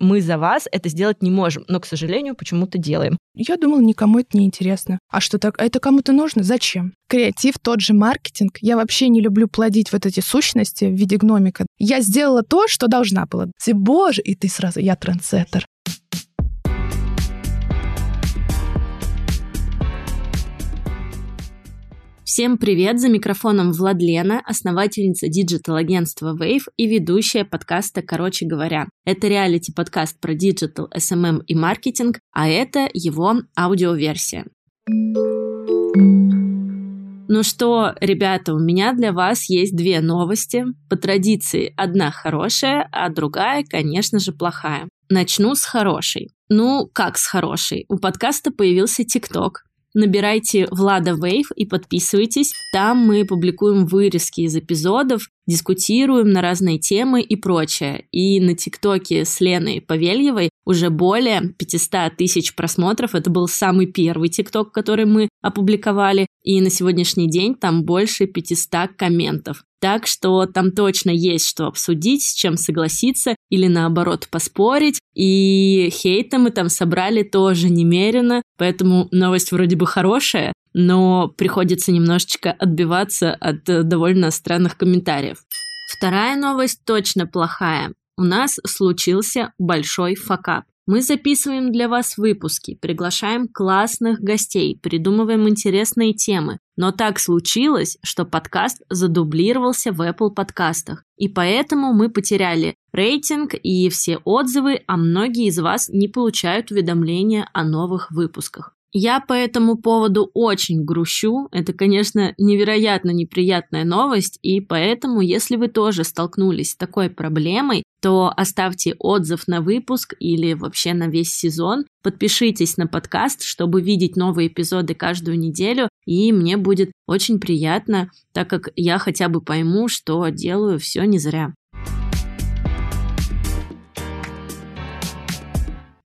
Мы за вас это сделать не можем, но, к сожалению, почему-то делаем. Я думала, никому это не интересно. А что так? А это кому-то нужно? Зачем? Креатив, тот же маркетинг. Я вообще не люблю плодить вот эти сущности в виде гномика. Я сделала то, что должна была. Ты, боже, и ты сразу, я трендсеттер. Всем привет! За микрофоном Владлена, основательница digital-агентства Wave и ведущая подкаста «Короче говоря». Это реалити-подкаст про digital, SMM эм эм и маркетинг, а это его аудиоверсия. Ну что, ребята, у меня для вас есть две новости. По традиции, одна хорошая, а другая, конечно же, плохая. Начну с хорошей. Ну, как с хорошей? У подкаста появился ТикТок, Набирайте Влада Вейв и подписывайтесь. Там мы публикуем вырезки из эпизодов, дискутируем на разные темы и прочее. И на ТикТоке с Леной Павельевой уже более 500 тысяч просмотров. Это был самый первый ТикТок, который мы опубликовали. И на сегодняшний день там больше 500 комментов. Так что там точно есть что обсудить, с чем согласиться или наоборот поспорить. И хейта мы там собрали тоже немерено, поэтому новость вроде бы хорошая, но приходится немножечко отбиваться от э, довольно странных комментариев. Вторая новость точно плохая. У нас случился большой факап. Мы записываем для вас выпуски, приглашаем классных гостей, придумываем интересные темы. Но так случилось, что подкаст задублировался в Apple подкастах. И поэтому мы потеряли рейтинг и все отзывы, а многие из вас не получают уведомления о новых выпусках. Я по этому поводу очень грущу. Это, конечно, невероятно неприятная новость, и поэтому, если вы тоже столкнулись с такой проблемой, то оставьте отзыв на выпуск или вообще на весь сезон. Подпишитесь на подкаст, чтобы видеть новые эпизоды каждую неделю, и мне будет очень приятно, так как я хотя бы пойму, что делаю все не зря.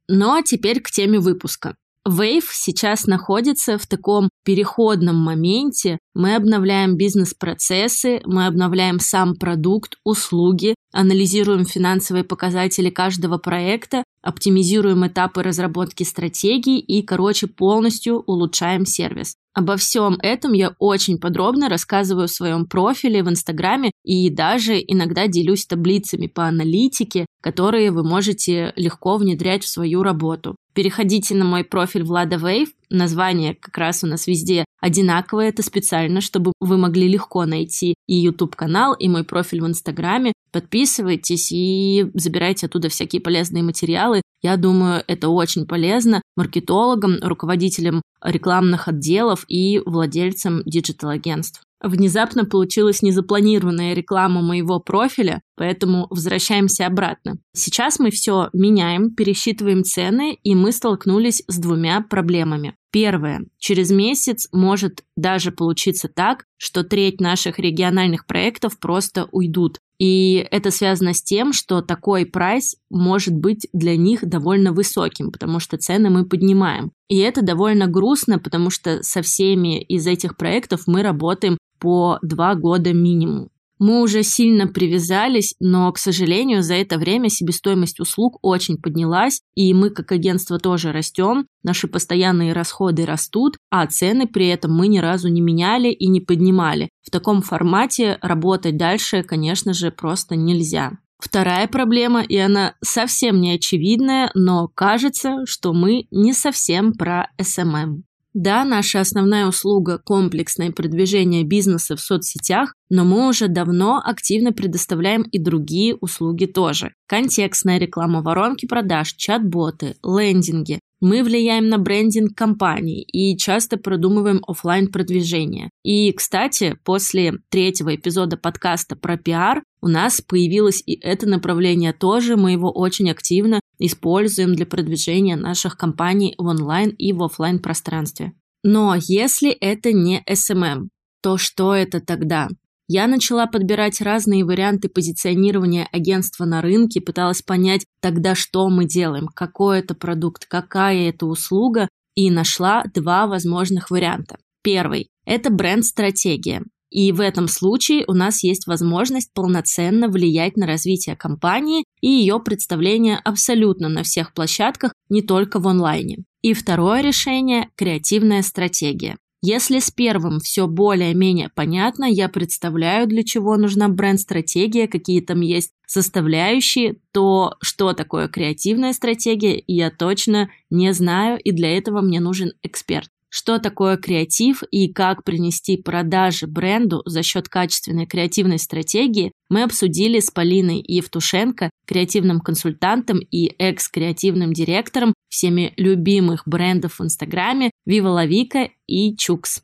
Ну а теперь к теме выпуска. Wave сейчас находится в таком переходном моменте. Мы обновляем бизнес-процессы, мы обновляем сам продукт, услуги, анализируем финансовые показатели каждого проекта, оптимизируем этапы разработки стратегий и, короче, полностью улучшаем сервис. Обо всем этом я очень подробно рассказываю в своем профиле в Инстаграме и даже иногда делюсь таблицами по аналитике, которые вы можете легко внедрять в свою работу. Переходите на мой профиль Влада Wave, название как раз у нас везде одинаковое, это специально, чтобы вы могли легко найти и YouTube-канал, и мой профиль в Инстаграме. Подписывайтесь и забирайте оттуда всякие полезные материалы. Я думаю, это очень полезно маркетологам, руководителям рекламных отделов и владельцам digital-агентств. Внезапно получилась незапланированная реклама моего профиля, поэтому возвращаемся обратно. Сейчас мы все меняем, пересчитываем цены, и мы столкнулись с двумя проблемами. Первое. Через месяц может даже получиться так, что треть наших региональных проектов просто уйдут. И это связано с тем, что такой прайс может быть для них довольно высоким, потому что цены мы поднимаем. И это довольно грустно, потому что со всеми из этих проектов мы работаем по два года минимум. Мы уже сильно привязались, но, к сожалению, за это время себестоимость услуг очень поднялась, и мы как агентство тоже растем, наши постоянные расходы растут, а цены при этом мы ни разу не меняли и не поднимали. В таком формате работать дальше, конечно же, просто нельзя. Вторая проблема, и она совсем не очевидная, но кажется, что мы не совсем про SMM. Да, наша основная услуга – комплексное продвижение бизнеса в соцсетях, но мы уже давно активно предоставляем и другие услуги тоже. Контекстная реклама, воронки продаж, чат-боты, лендинги, мы влияем на брендинг компаний и часто продумываем офлайн продвижение. И, кстати, после третьего эпизода подкаста про пиар у нас появилось и это направление тоже, мы его очень активно используем для продвижения наших компаний в онлайн и в офлайн пространстве. Но если это не SMM, то что это тогда? Я начала подбирать разные варианты позиционирования агентства на рынке, пыталась понять тогда, что мы делаем, какой это продукт, какая это услуга, и нашла два возможных варианта. Первый – это бренд-стратегия. И в этом случае у нас есть возможность полноценно влиять на развитие компании и ее представление абсолютно на всех площадках, не только в онлайне. И второе решение – креативная стратегия. Если с первым все более-менее понятно, я представляю, для чего нужна бренд-стратегия, какие там есть составляющие, то что такое креативная стратегия, я точно не знаю, и для этого мне нужен эксперт что такое креатив и как принести продажи бренду за счет качественной креативной стратегии, мы обсудили с Полиной Евтушенко, креативным консультантом и экс-креативным директором всеми любимых брендов в Инстаграме Viva La и Чукс.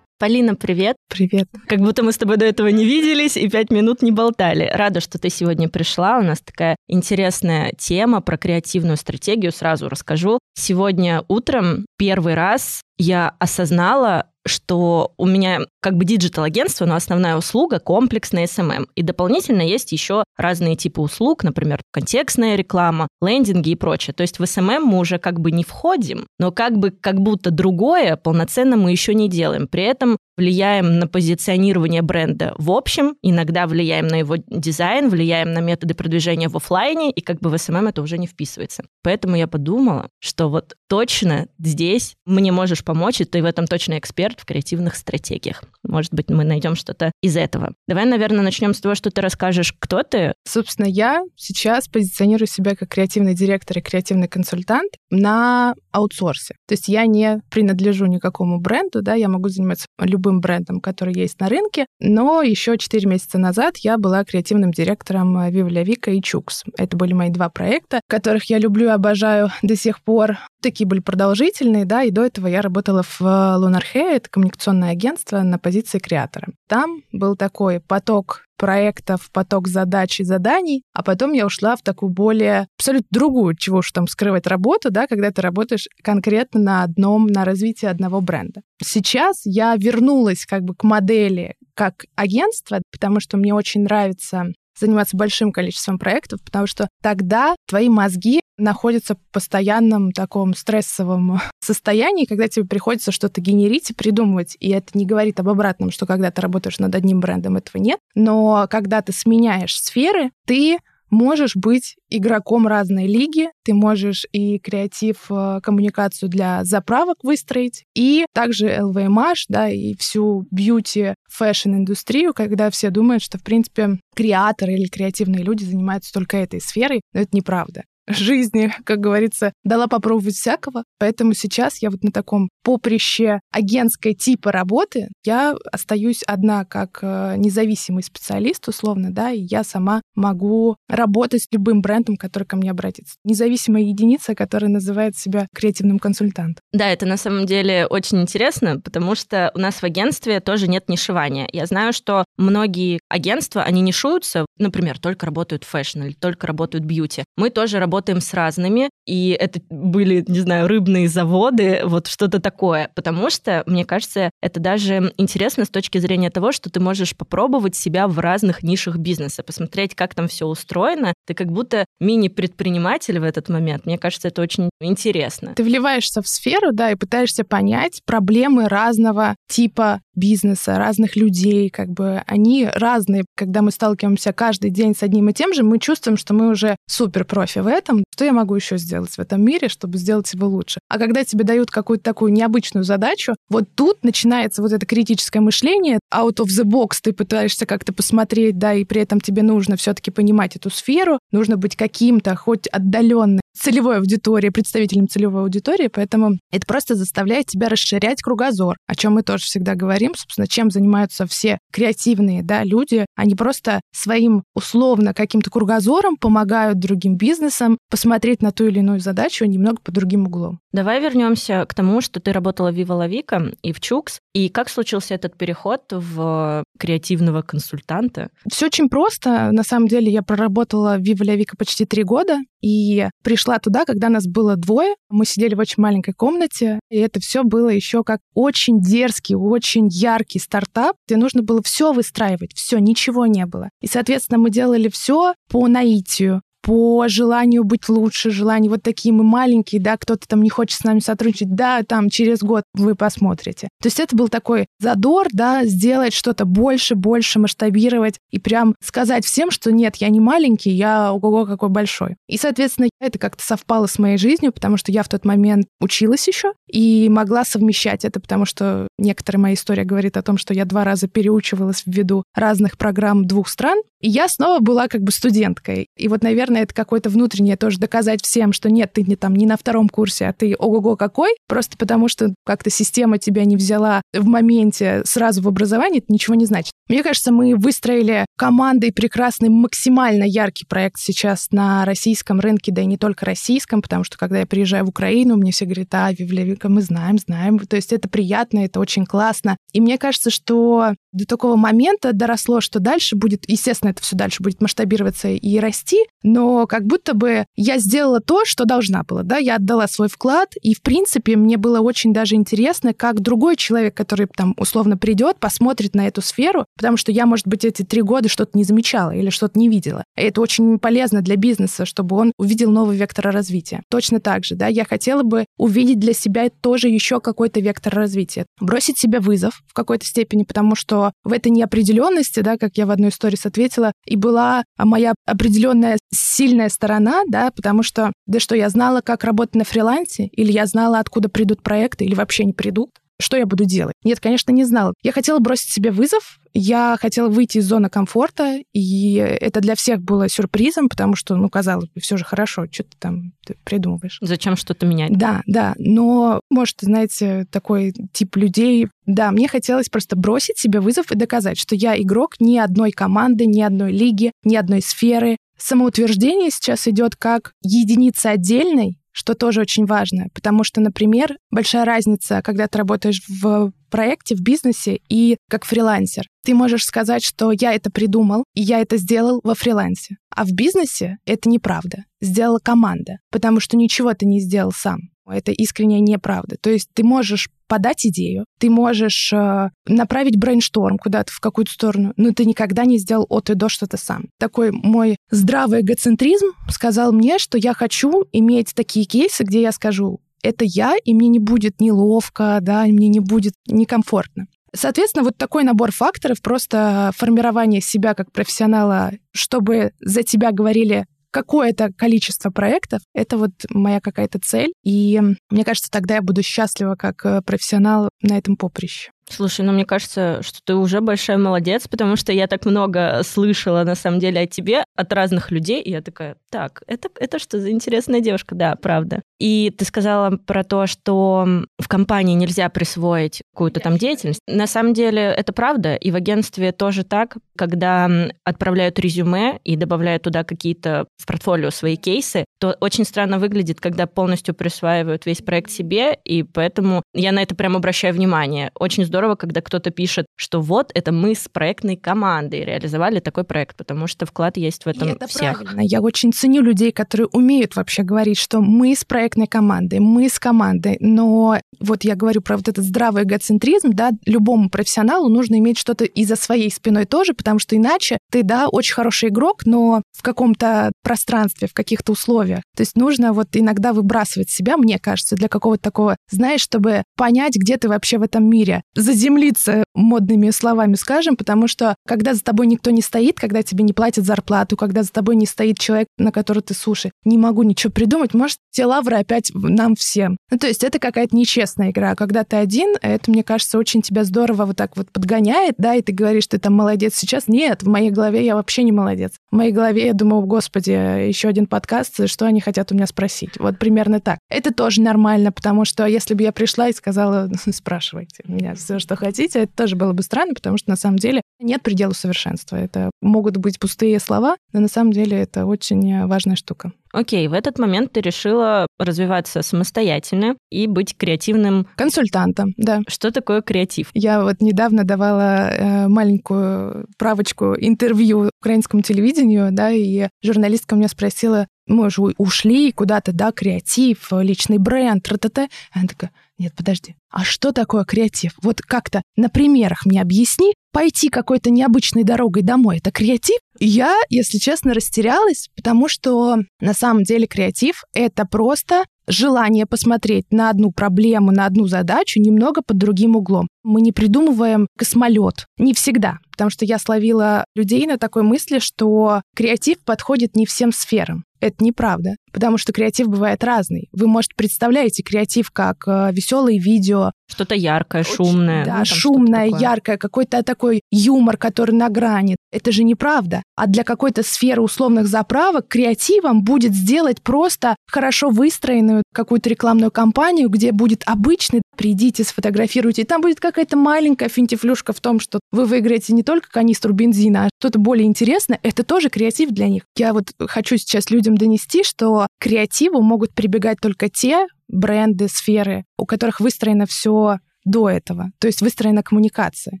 Полина, привет. Привет. Как будто мы с тобой до этого не виделись и пять минут не болтали. Рада, что ты сегодня пришла. У нас такая интересная тема про креативную стратегию. Сразу расскажу. Сегодня утром первый раз я осознала, что у меня как бы digital-агентство, но основная услуга комплексная SMM. И дополнительно есть еще разные типы услуг, например, контекстная реклама, лендинги и прочее. То есть в SMM мы уже как бы не входим, но как бы как будто другое полноценно мы еще не делаем. При этом влияем на позиционирование бренда в общем, иногда влияем на его дизайн, влияем на методы продвижения в офлайне, и как бы в SMM это уже не вписывается. Поэтому я подумала, что вот точно здесь мне можешь помочь, и ты в этом точно эксперт в креативных стратегиях. Может быть, мы найдем что-то из этого. Давай, наверное, начнем с того, что ты расскажешь, кто ты. Собственно, я сейчас позиционирую себя как креативный директор и креативный консультант на аутсорсе. То есть я не принадлежу никакому бренду, да, я могу заниматься любым брендом, который есть на рынке, но еще 4 месяца назад я была креативным директором Viva Вика и Чукс. Это были мои два проекта, которых я люблю и обожаю до сих пор. Такие были продолжительные, да, и до этого я работала в Lunar Hair, это коммуникационное агентство на позиции креатора. Там был такой поток проектов, поток задач и заданий, а потом я ушла в такую более абсолютно другую, чего уж там скрывать работу, да, когда ты работаешь конкретно на одном, на развитии одного бренда. Сейчас я вернулась как бы к модели как агентство, потому что мне очень нравится заниматься большим количеством проектов, потому что тогда твои мозги находятся в постоянном таком стрессовом состоянии, когда тебе приходится что-то генерить и придумывать. И это не говорит об обратном, что когда ты работаешь над одним брендом, этого нет. Но когда ты сменяешь сферы, ты можешь быть игроком разной лиги, ты можешь и креатив, э, коммуникацию для заправок выстроить, и также LVMH, да, и всю beauty, fashion-индустрию, когда все думают, что, в принципе, креаторы или креативные люди занимаются только этой сферой, но это неправда жизни, как говорится, дала попробовать всякого. Поэтому сейчас я вот на таком поприще агентской типа работы, я остаюсь одна как э, независимый специалист, условно, да, и я сама могу работать с любым брендом, который ко мне обратится. Независимая единица, которая называет себя креативным консультантом. Да, это на самом деле очень интересно, потому что у нас в агентстве тоже нет нишевания. Я знаю, что многие агентства, они нишуются, например, только работают в fashion или только работают в beauty. Мы тоже работаем работаем с разными, и это были, не знаю, рыбные заводы, вот что-то такое. Потому что, мне кажется, это даже интересно с точки зрения того, что ты можешь попробовать себя в разных нишах бизнеса, посмотреть, как там все устроено. Ты как будто мини-предприниматель в этот момент. Мне кажется, это очень интересно. Ты вливаешься в сферу, да, и пытаешься понять проблемы разного типа бизнеса, разных людей, как бы они разные. Когда мы сталкиваемся каждый день с одним и тем же, мы чувствуем, что мы уже супер профи в этом, что я могу еще сделать в этом мире, чтобы сделать его лучше. А когда тебе дают какую-то такую необычную задачу, вот тут начинается вот это критическое мышление, out of the box ты пытаешься как-то посмотреть, да, и при этом тебе нужно все-таки понимать эту сферу, нужно быть каким-то, хоть отдаленным целевой аудитории, представителем целевой аудитории, поэтому это просто заставляет тебя расширять кругозор, о чем мы тоже всегда говорим, собственно, чем занимаются все креативные да, люди. Они просто своим условно каким-то кругозором помогают другим бизнесам посмотреть на ту или иную задачу немного по другим углом. Давай вернемся к тому, что ты работала в Viva La и в Чукс, и как случился этот переход в креативного консультанта? Все очень просто. На самом деле я проработала в Viva La почти три года, и пришла туда, когда нас было двое. Мы сидели в очень маленькой комнате, и это все было еще как очень дерзкий, очень яркий стартап, где нужно было все выстраивать, все, ничего не было. И, соответственно, мы делали все по наитию по желанию быть лучше, желанию вот такие мы маленькие, да, кто-то там не хочет с нами сотрудничать, да, там через год вы посмотрите. То есть это был такой задор, да, сделать что-то больше, больше масштабировать и прям сказать всем, что нет, я не маленький, я ого-го какой большой. И, соответственно, это как-то совпало с моей жизнью, потому что я в тот момент училась еще и могла совмещать это, потому что некоторая моя история говорит о том, что я два раза переучивалась ввиду разных программ двух стран, и я снова была как бы студенткой. И вот, наверное, это какое-то внутреннее тоже доказать всем, что нет, ты не там не на втором курсе, а ты ого-го какой, просто потому что как-то система тебя не взяла в моменте сразу в образование, это ничего не значит. Мне кажется, мы выстроили командой прекрасный, максимально яркий проект сейчас на российском рынке, да и не только российском, потому что когда я приезжаю в Украину, мне все говорят, а, Вивлевика, мы знаем, знаем. То есть это приятно, это очень классно. И мне кажется, что до такого момента доросло, что дальше будет, естественно, это все дальше будет масштабироваться и расти, но как будто бы я сделала то, что должна была, да, я отдала свой вклад, и, в принципе, мне было очень даже интересно, как другой человек, который там условно придет, посмотрит на эту сферу, потому что я, может быть, эти три года что-то не замечала или что-то не видела. И это очень полезно для бизнеса, чтобы он увидел новый вектор развития. Точно так же, да, я хотела бы увидеть для себя тоже еще какой-то вектор развития. Бросить себе вызов в какой-то степени, потому что в этой неопределенности, да, как я в одной истории ответила, и была моя определенная сильная сторона, да, потому что, да что, я знала, как работать на фрилансе, или я знала, откуда придут проекты, или вообще не придут что я буду делать? Нет, конечно, не знала. Я хотела бросить себе вызов, я хотела выйти из зоны комфорта, и это для всех было сюрпризом, потому что, ну, казалось бы, все же хорошо, что ты там ты придумываешь. Зачем что-то менять? Да, да, но, может, знаете, такой тип людей, да, мне хотелось просто бросить себе вызов и доказать, что я игрок ни одной команды, ни одной лиги, ни одной сферы. Самоутверждение сейчас идет как единица отдельной, что тоже очень важно, потому что, например, большая разница, когда ты работаешь в проекте, в бизнесе и как фрилансер. Ты можешь сказать, что я это придумал, и я это сделал во фрилансе. А в бизнесе это неправда. Сделала команда, потому что ничего ты не сделал сам. Это искренняя неправда. То есть ты можешь подать идею, ты можешь э, направить брейншторм куда-то в какую-то сторону, но ты никогда не сделал от и до что-то сам. Такой мой здравый эгоцентризм сказал мне, что я хочу иметь такие кейсы, где я скажу, это я, и мне не будет неловко, да, мне не будет некомфортно. Соответственно, вот такой набор факторов, просто формирование себя как профессионала, чтобы за тебя говорили какое-то количество проектов, это вот моя какая-то цель. И мне кажется, тогда я буду счастлива как э, профессионал на этом поприще. Слушай, ну мне кажется, что ты уже большая молодец, потому что я так много слышала на самом деле о тебе от разных людей, и я такая, так, это, это что за интересная девушка? Да, правда. И ты сказала про то, что в компании нельзя присвоить какую-то там деятельность. На самом деле это правда, и в агентстве тоже так, когда отправляют резюме и добавляют туда какие-то в портфолио свои кейсы, то очень странно выглядит, когда полностью присваивают весь проект себе, и поэтому я на это прям обращаю внимание. Очень здорово, когда кто-то пишет, что вот это мы с проектной командой реализовали такой проект, потому что вклад есть в этом и это всех. Правильно. Я очень ценю людей, которые умеют вообще говорить, что мы с проектной командой, мы с командой, но вот я говорю про вот этот здравый эгоцентризм, да, любому профессионалу нужно иметь что-то и за своей спиной тоже, потому что иначе ты, да, очень хороший игрок, но в каком-то пространстве, в каких-то условиях. То есть нужно вот иногда выбрасывать себя, мне кажется, для какого-то такого, знаешь, чтобы понять, где ты вообще в этом мире заземлиться модными словами скажем, потому что когда за тобой никто не стоит, когда тебе не платят зарплату, когда за тобой не стоит человек, на который ты суши, не могу ничего придумать, может, те лавры опять нам всем. Ну, то есть это какая-то нечестная игра. Когда ты один, это, мне кажется, очень тебя здорово вот так вот подгоняет, да, и ты говоришь, ты там молодец сейчас. Нет, в моей голове я вообще не молодец. В моей голове я думаю, господи, еще один подкаст, что они хотят у меня спросить. Вот примерно так. Это тоже нормально, потому что если бы я пришла и сказала, спрашивайте меня что хотите, это тоже было бы странно, потому что на самом деле нет предела совершенства. Это могут быть пустые слова, но на самом деле это очень важная штука. Окей, в этот момент ты решила развиваться самостоятельно и быть креативным... Консультантом, да. Что такое креатив? Я вот недавно давала э, маленькую правочку интервью украинскому телевидению, да, и журналистка меня спросила, мы же ушли куда-то, да, креатив, личный бренд, тра-та-та. Она такая, нет, подожди, а что такое креатив? Вот как-то на примерах мне объясни, пойти какой-то необычной дорогой домой, это креатив? Я, если честно, растерялась, потому что на самом деле креатив — это просто желание посмотреть на одну проблему, на одну задачу немного под другим углом. Мы не придумываем космолет. Не всегда. Потому что я словила людей на такой мысли, что креатив подходит не всем сферам. Это неправда, потому что креатив бывает разный. Вы, может, представляете креатив как э, веселые видео. Что-то яркое, Очень, шумное. Да, ну, шумное, яркое, какой-то такой юмор, который на грани. Это же неправда. А для какой-то сферы условных заправок креативом будет сделать просто хорошо выстроенную какую-то рекламную кампанию, где будет обычный «придите, сфотографируйте», и там будет какая-то маленькая финтифлюшка в том, что вы выиграете не только канистру бензина, а что-то более интересное. Это тоже креатив для них. Я вот хочу сейчас людям донести, что креативу могут прибегать только те бренды, сферы, у которых выстроено все до этого, то есть выстроена коммуникация.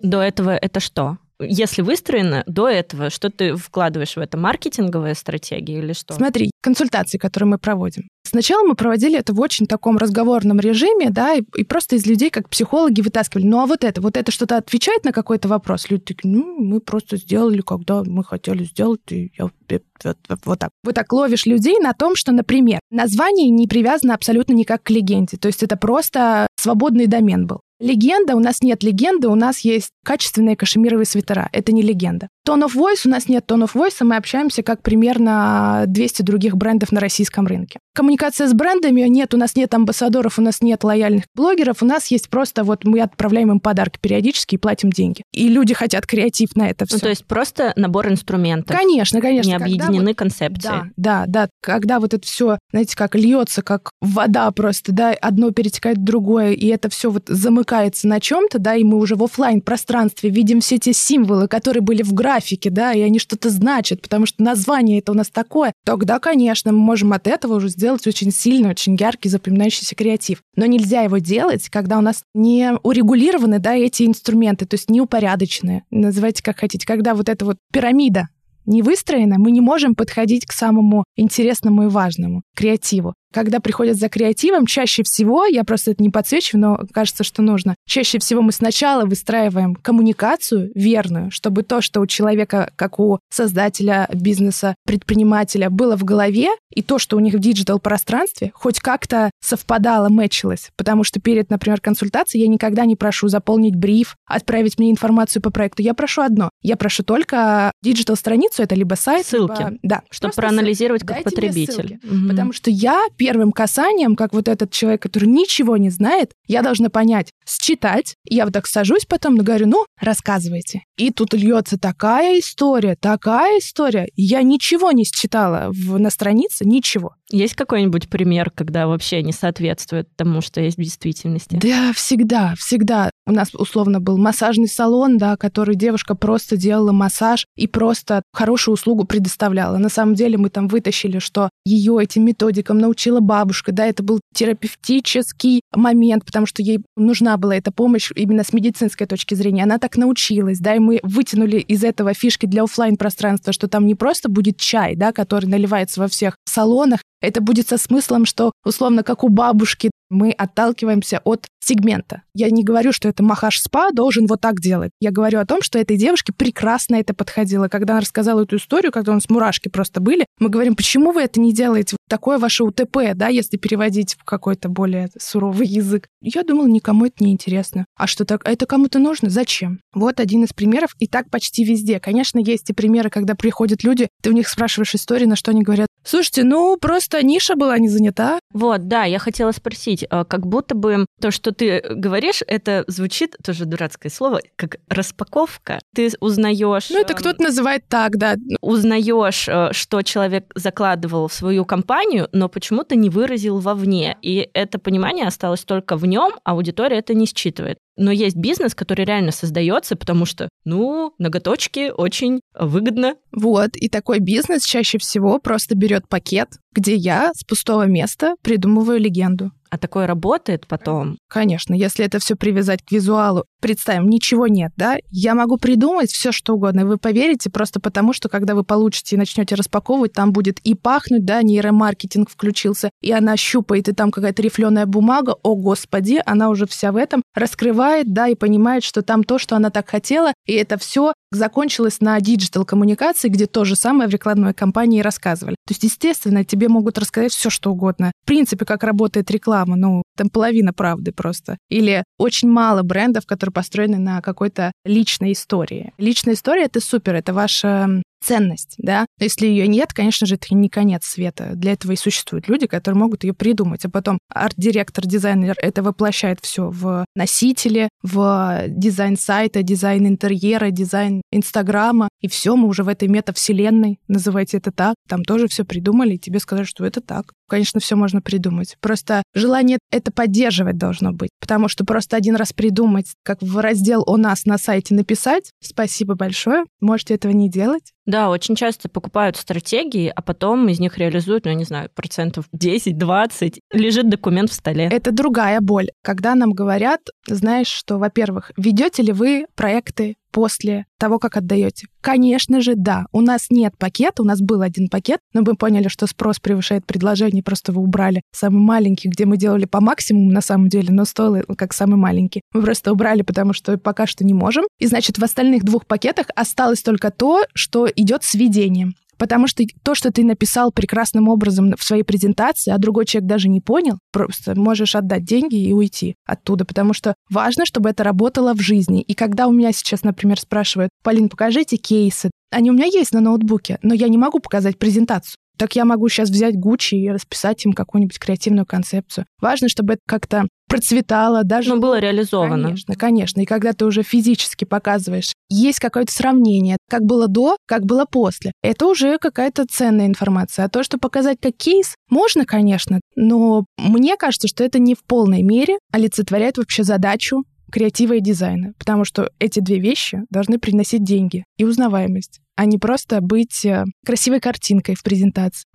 До этого это что? Если выстроено до этого, что ты вкладываешь в это? Маркетинговая стратегия или что? Смотри, консультации, которые мы проводим. Сначала мы проводили это в очень таком разговорном режиме, да, и, и просто из людей как психологи вытаскивали. Ну а вот это, вот это что-то отвечает на какой-то вопрос? Люди такие, ну, мы просто сделали, когда мы хотели сделать, и я вот, так. Вот так ловишь людей на том, что, например, название не привязано абсолютно никак к легенде. То есть это просто свободный домен был. Легенда, у нас нет легенды, у нас есть качественные кашемировые свитера. Это не легенда. Tone of Voice, у нас нет Tone of Voice, мы общаемся как примерно 200 других брендов на российском рынке. Коммуникация с брендами, нет, у нас нет амбассадоров, у нас нет лояльных блогеров, у нас есть просто вот мы отправляем им подарки периодически и платим деньги. И люди хотят креатив на это все. Ну, то есть просто набор инструментов. Конечно, конечно. Не объединены вот, концепции. Да, да, да. Когда вот это все, знаете, как льется, как вода просто, да, одно перетекает в другое, и это все вот замыкается замыкается на чем-то, да, и мы уже в офлайн пространстве видим все те символы, которые были в графике, да, и они что-то значат, потому что название это у нас такое, тогда, конечно, мы можем от этого уже сделать очень сильный, очень яркий, запоминающийся креатив. Но нельзя его делать, когда у нас не урегулированы, да, эти инструменты, то есть не упорядоченные, называйте как хотите, когда вот эта вот пирамида не выстроена, мы не можем подходить к самому интересному и важному, креативу. Когда приходят за креативом, чаще всего, я просто это не подсвечиваю, но кажется, что нужно, чаще всего мы сначала выстраиваем коммуникацию верную, чтобы то, что у человека, как у создателя бизнеса, предпринимателя, было в голове, и то, что у них в digital-пространстве, хоть как-то совпадало, мэчилось. Потому что перед, например, консультацией я никогда не прошу заполнить бриф, отправить мне информацию по проекту. Я прошу одно. Я прошу только digital-страницу, это либо сайт, ссылки. Либо, да, чтобы проанализировать как Дайте потребитель. Угу. Потому что я первым касанием, как вот этот человек, который ничего не знает, я должна понять, считать. Я вот так сажусь потом и говорю, ну, рассказывайте. И тут льется такая история, такая история. Я ничего не считала в, на странице, ничего. Есть какой-нибудь пример, когда вообще не соответствует тому, что есть в действительности? Да, всегда, всегда. У нас условно был массажный салон, да, который девушка просто делала массаж и просто хорошую услугу предоставляла. На самом деле мы там вытащили, что ее этим методикам научила бабушка, да, это был терапевтический момент, потому что ей нужна была эта помощь именно с медицинской точки зрения. Она так научилась, да, и мы вытянули из этого фишки для офлайн пространства, что там не просто будет чай, да, который наливается во всех салонах, это будет со смыслом, что условно как у бабушки мы отталкиваемся от сегмента. Я не говорю, что это Махаш Спа должен вот так делать. Я говорю о том, что этой девушке прекрасно это подходило. Когда она рассказала эту историю, когда у нас мурашки просто были, мы говорим, почему вы это не делаете? Такое ваше УТП, да, если переводить в какой-то более суровый язык. Я думала, никому это не интересно. А что так? А это кому-то нужно? Зачем? Вот один из примеров. И так почти везде. Конечно, есть и примеры, когда приходят люди, ты у них спрашиваешь истории, на что они говорят, слушайте, ну, просто ниша была не занята. Вот, да, я хотела спросить, а, как будто бы то, что ты говоришь, это звучит, тоже дурацкое слово, как распаковка. Ты узнаешь... Ну, это кто-то называет так, да. Узнаешь, э, что человек закладывал в свою компанию, но почему-то не выразил вовне. И это понимание осталось только в нем, а аудитория это не считывает. Но есть бизнес, который реально создается, потому что, ну, ноготочки очень выгодно. Вот, и такой бизнес чаще всего просто берет пакет, где я с пустого места придумываю легенду. А такое работает потом? Конечно, если это все привязать к визуалу. Представим, ничего нет, да, я могу придумать все, что угодно, вы поверите просто потому, что когда вы получите и начнете распаковывать, там будет и пахнуть, да, нейромаркетинг включился, и она щупает, и там какая-то рифленая бумага, о господи, она уже вся в этом, раскрывает, да, и понимает, что там то, что она так хотела, и это все закончилось на digital коммуникации, где то же самое в рекламной кампании рассказывали. То есть, естественно, тебе могут рассказать все, что угодно. В принципе, как работает реклама, ну, там половина правды просто. Или очень мало брендов, которые построены на какой-то личной истории. Личная история — это супер, это ваша ценность, да. Если ее нет, конечно же, это не конец света. Для этого и существуют люди, которые могут ее придумать. А потом арт-директор, дизайнер это воплощает все в носителе, в дизайн сайта, дизайн интерьера, дизайн Инстаграма. И все, мы уже в этой метавселенной, называйте это так. Там тоже все придумали, и тебе сказали, что это так. Конечно, все можно придумать. Просто желание это поддерживать должно быть. Потому что просто один раз придумать, как в раздел «У нас» на сайте написать, спасибо большое, можете этого не делать. Да, очень часто покупают стратегии, а потом из них реализуют, ну, я не знаю, процентов 10-20. Лежит документ в столе. Это другая боль. Когда нам говорят, знаешь, что, во-первых, ведете ли вы проекты после того, как отдаете? Конечно же, да. У нас нет пакета, у нас был один пакет, но мы поняли, что спрос превышает предложение, просто вы убрали самый маленький, где мы делали по максимуму на самом деле, но стоило как самый маленький. Мы просто убрали, потому что пока что не можем. И значит, в остальных двух пакетах осталось только то, что идет с ведением. Потому что то, что ты написал прекрасным образом в своей презентации, а другой человек даже не понял, просто можешь отдать деньги и уйти оттуда. Потому что важно, чтобы это работало в жизни. И когда у меня сейчас, например, спрашивают, Полин, покажите кейсы, они у меня есть на ноутбуке, но я не могу показать презентацию так я могу сейчас взять Гуччи и расписать им какую-нибудь креативную концепцию. Важно, чтобы это как-то процветало, даже... Ну, было реализовано. Конечно, конечно. И когда ты уже физически показываешь, есть какое-то сравнение, как было до, как было после. Это уже какая-то ценная информация. А то, что показать как кейс, можно, конечно, но мне кажется, что это не в полной мере олицетворяет вообще задачу креатива и дизайна, потому что эти две вещи должны приносить деньги и узнаваемость, а не просто быть э, красивой картинкой в презентации.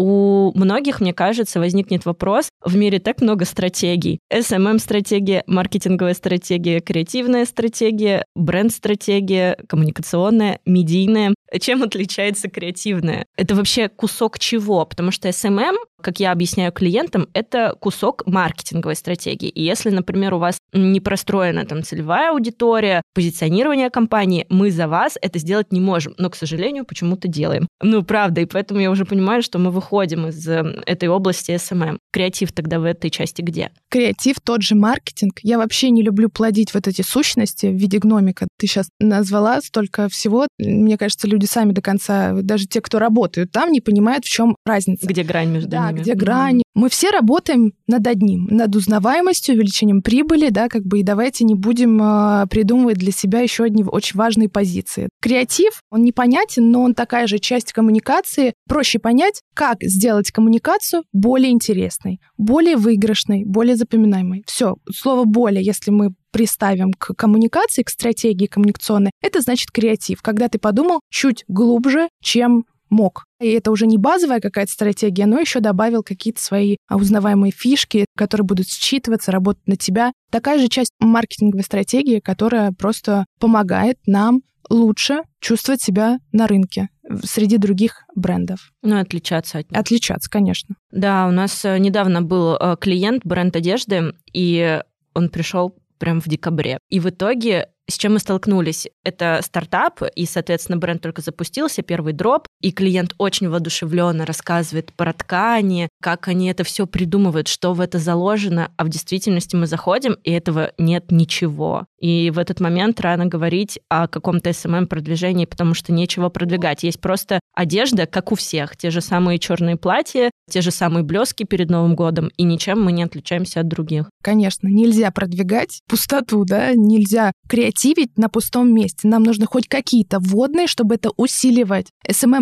у многих, мне кажется, возникнет вопрос, в мире так много стратегий. SMM-стратегия, маркетинговая стратегия, креативная стратегия, бренд-стратегия, коммуникационная, медийная. Чем отличается креативная? Это вообще кусок чего? Потому что SMM, как я объясняю клиентам, это кусок маркетинговой стратегии. И если, например, у вас не простроена там целевая аудитория, позиционирование компании, мы за вас это сделать не можем. Но, к сожалению, почему-то делаем. Ну, правда. И поэтому я уже понимаю, что мы выходим из э, этой области SMM. Креатив тогда в этой части где? Креатив, тот же маркетинг. Я вообще не люблю плодить вот эти сущности в виде гномика. Ты сейчас назвала столько всего. Мне кажется, люди сами до конца, даже те, кто работают там, не понимают, в чем разница. Где грань между да, ними. Где грань. Мы все работаем над одним, над узнаваемостью, увеличением прибыли, да, как бы, и давайте не будем э, придумывать для себя еще одни очень важные позиции. Креатив, он непонятен, но он такая же часть коммуникации. Проще понять, как сделать коммуникацию более интересной, более выигрышной, более запоминаемой. Все, слово «более», если мы приставим к коммуникации, к стратегии коммуникационной, это значит креатив, когда ты подумал чуть глубже, чем мог. И это уже не базовая какая-то стратегия, но еще добавил какие-то свои узнаваемые фишки, которые будут считываться, работать на тебя. Такая же часть маркетинговой стратегии, которая просто помогает нам лучше чувствовать себя на рынке среди других брендов. Ну, отличаться от них. Отличаться, конечно. Да, у нас э, недавно был э, клиент, бренд одежды, и он пришел прям в декабре. И в итоге с чем мы столкнулись? Это стартап, и, соответственно, бренд только запустился, первый дроп, и клиент очень воодушевленно рассказывает про ткани, как они это все придумывают, что в это заложено, а в действительности мы заходим, и этого нет ничего. И в этот момент рано говорить о каком-то SMM-продвижении, потому что нечего продвигать. Есть просто одежда, как у всех, те же самые черные платья, те же самые блески перед Новым годом, и ничем мы не отличаемся от других. Конечно, нельзя продвигать пустоту, да, нельзя креативить на пустом месте. Нам нужны хоть какие-то вводные, чтобы это усиливать.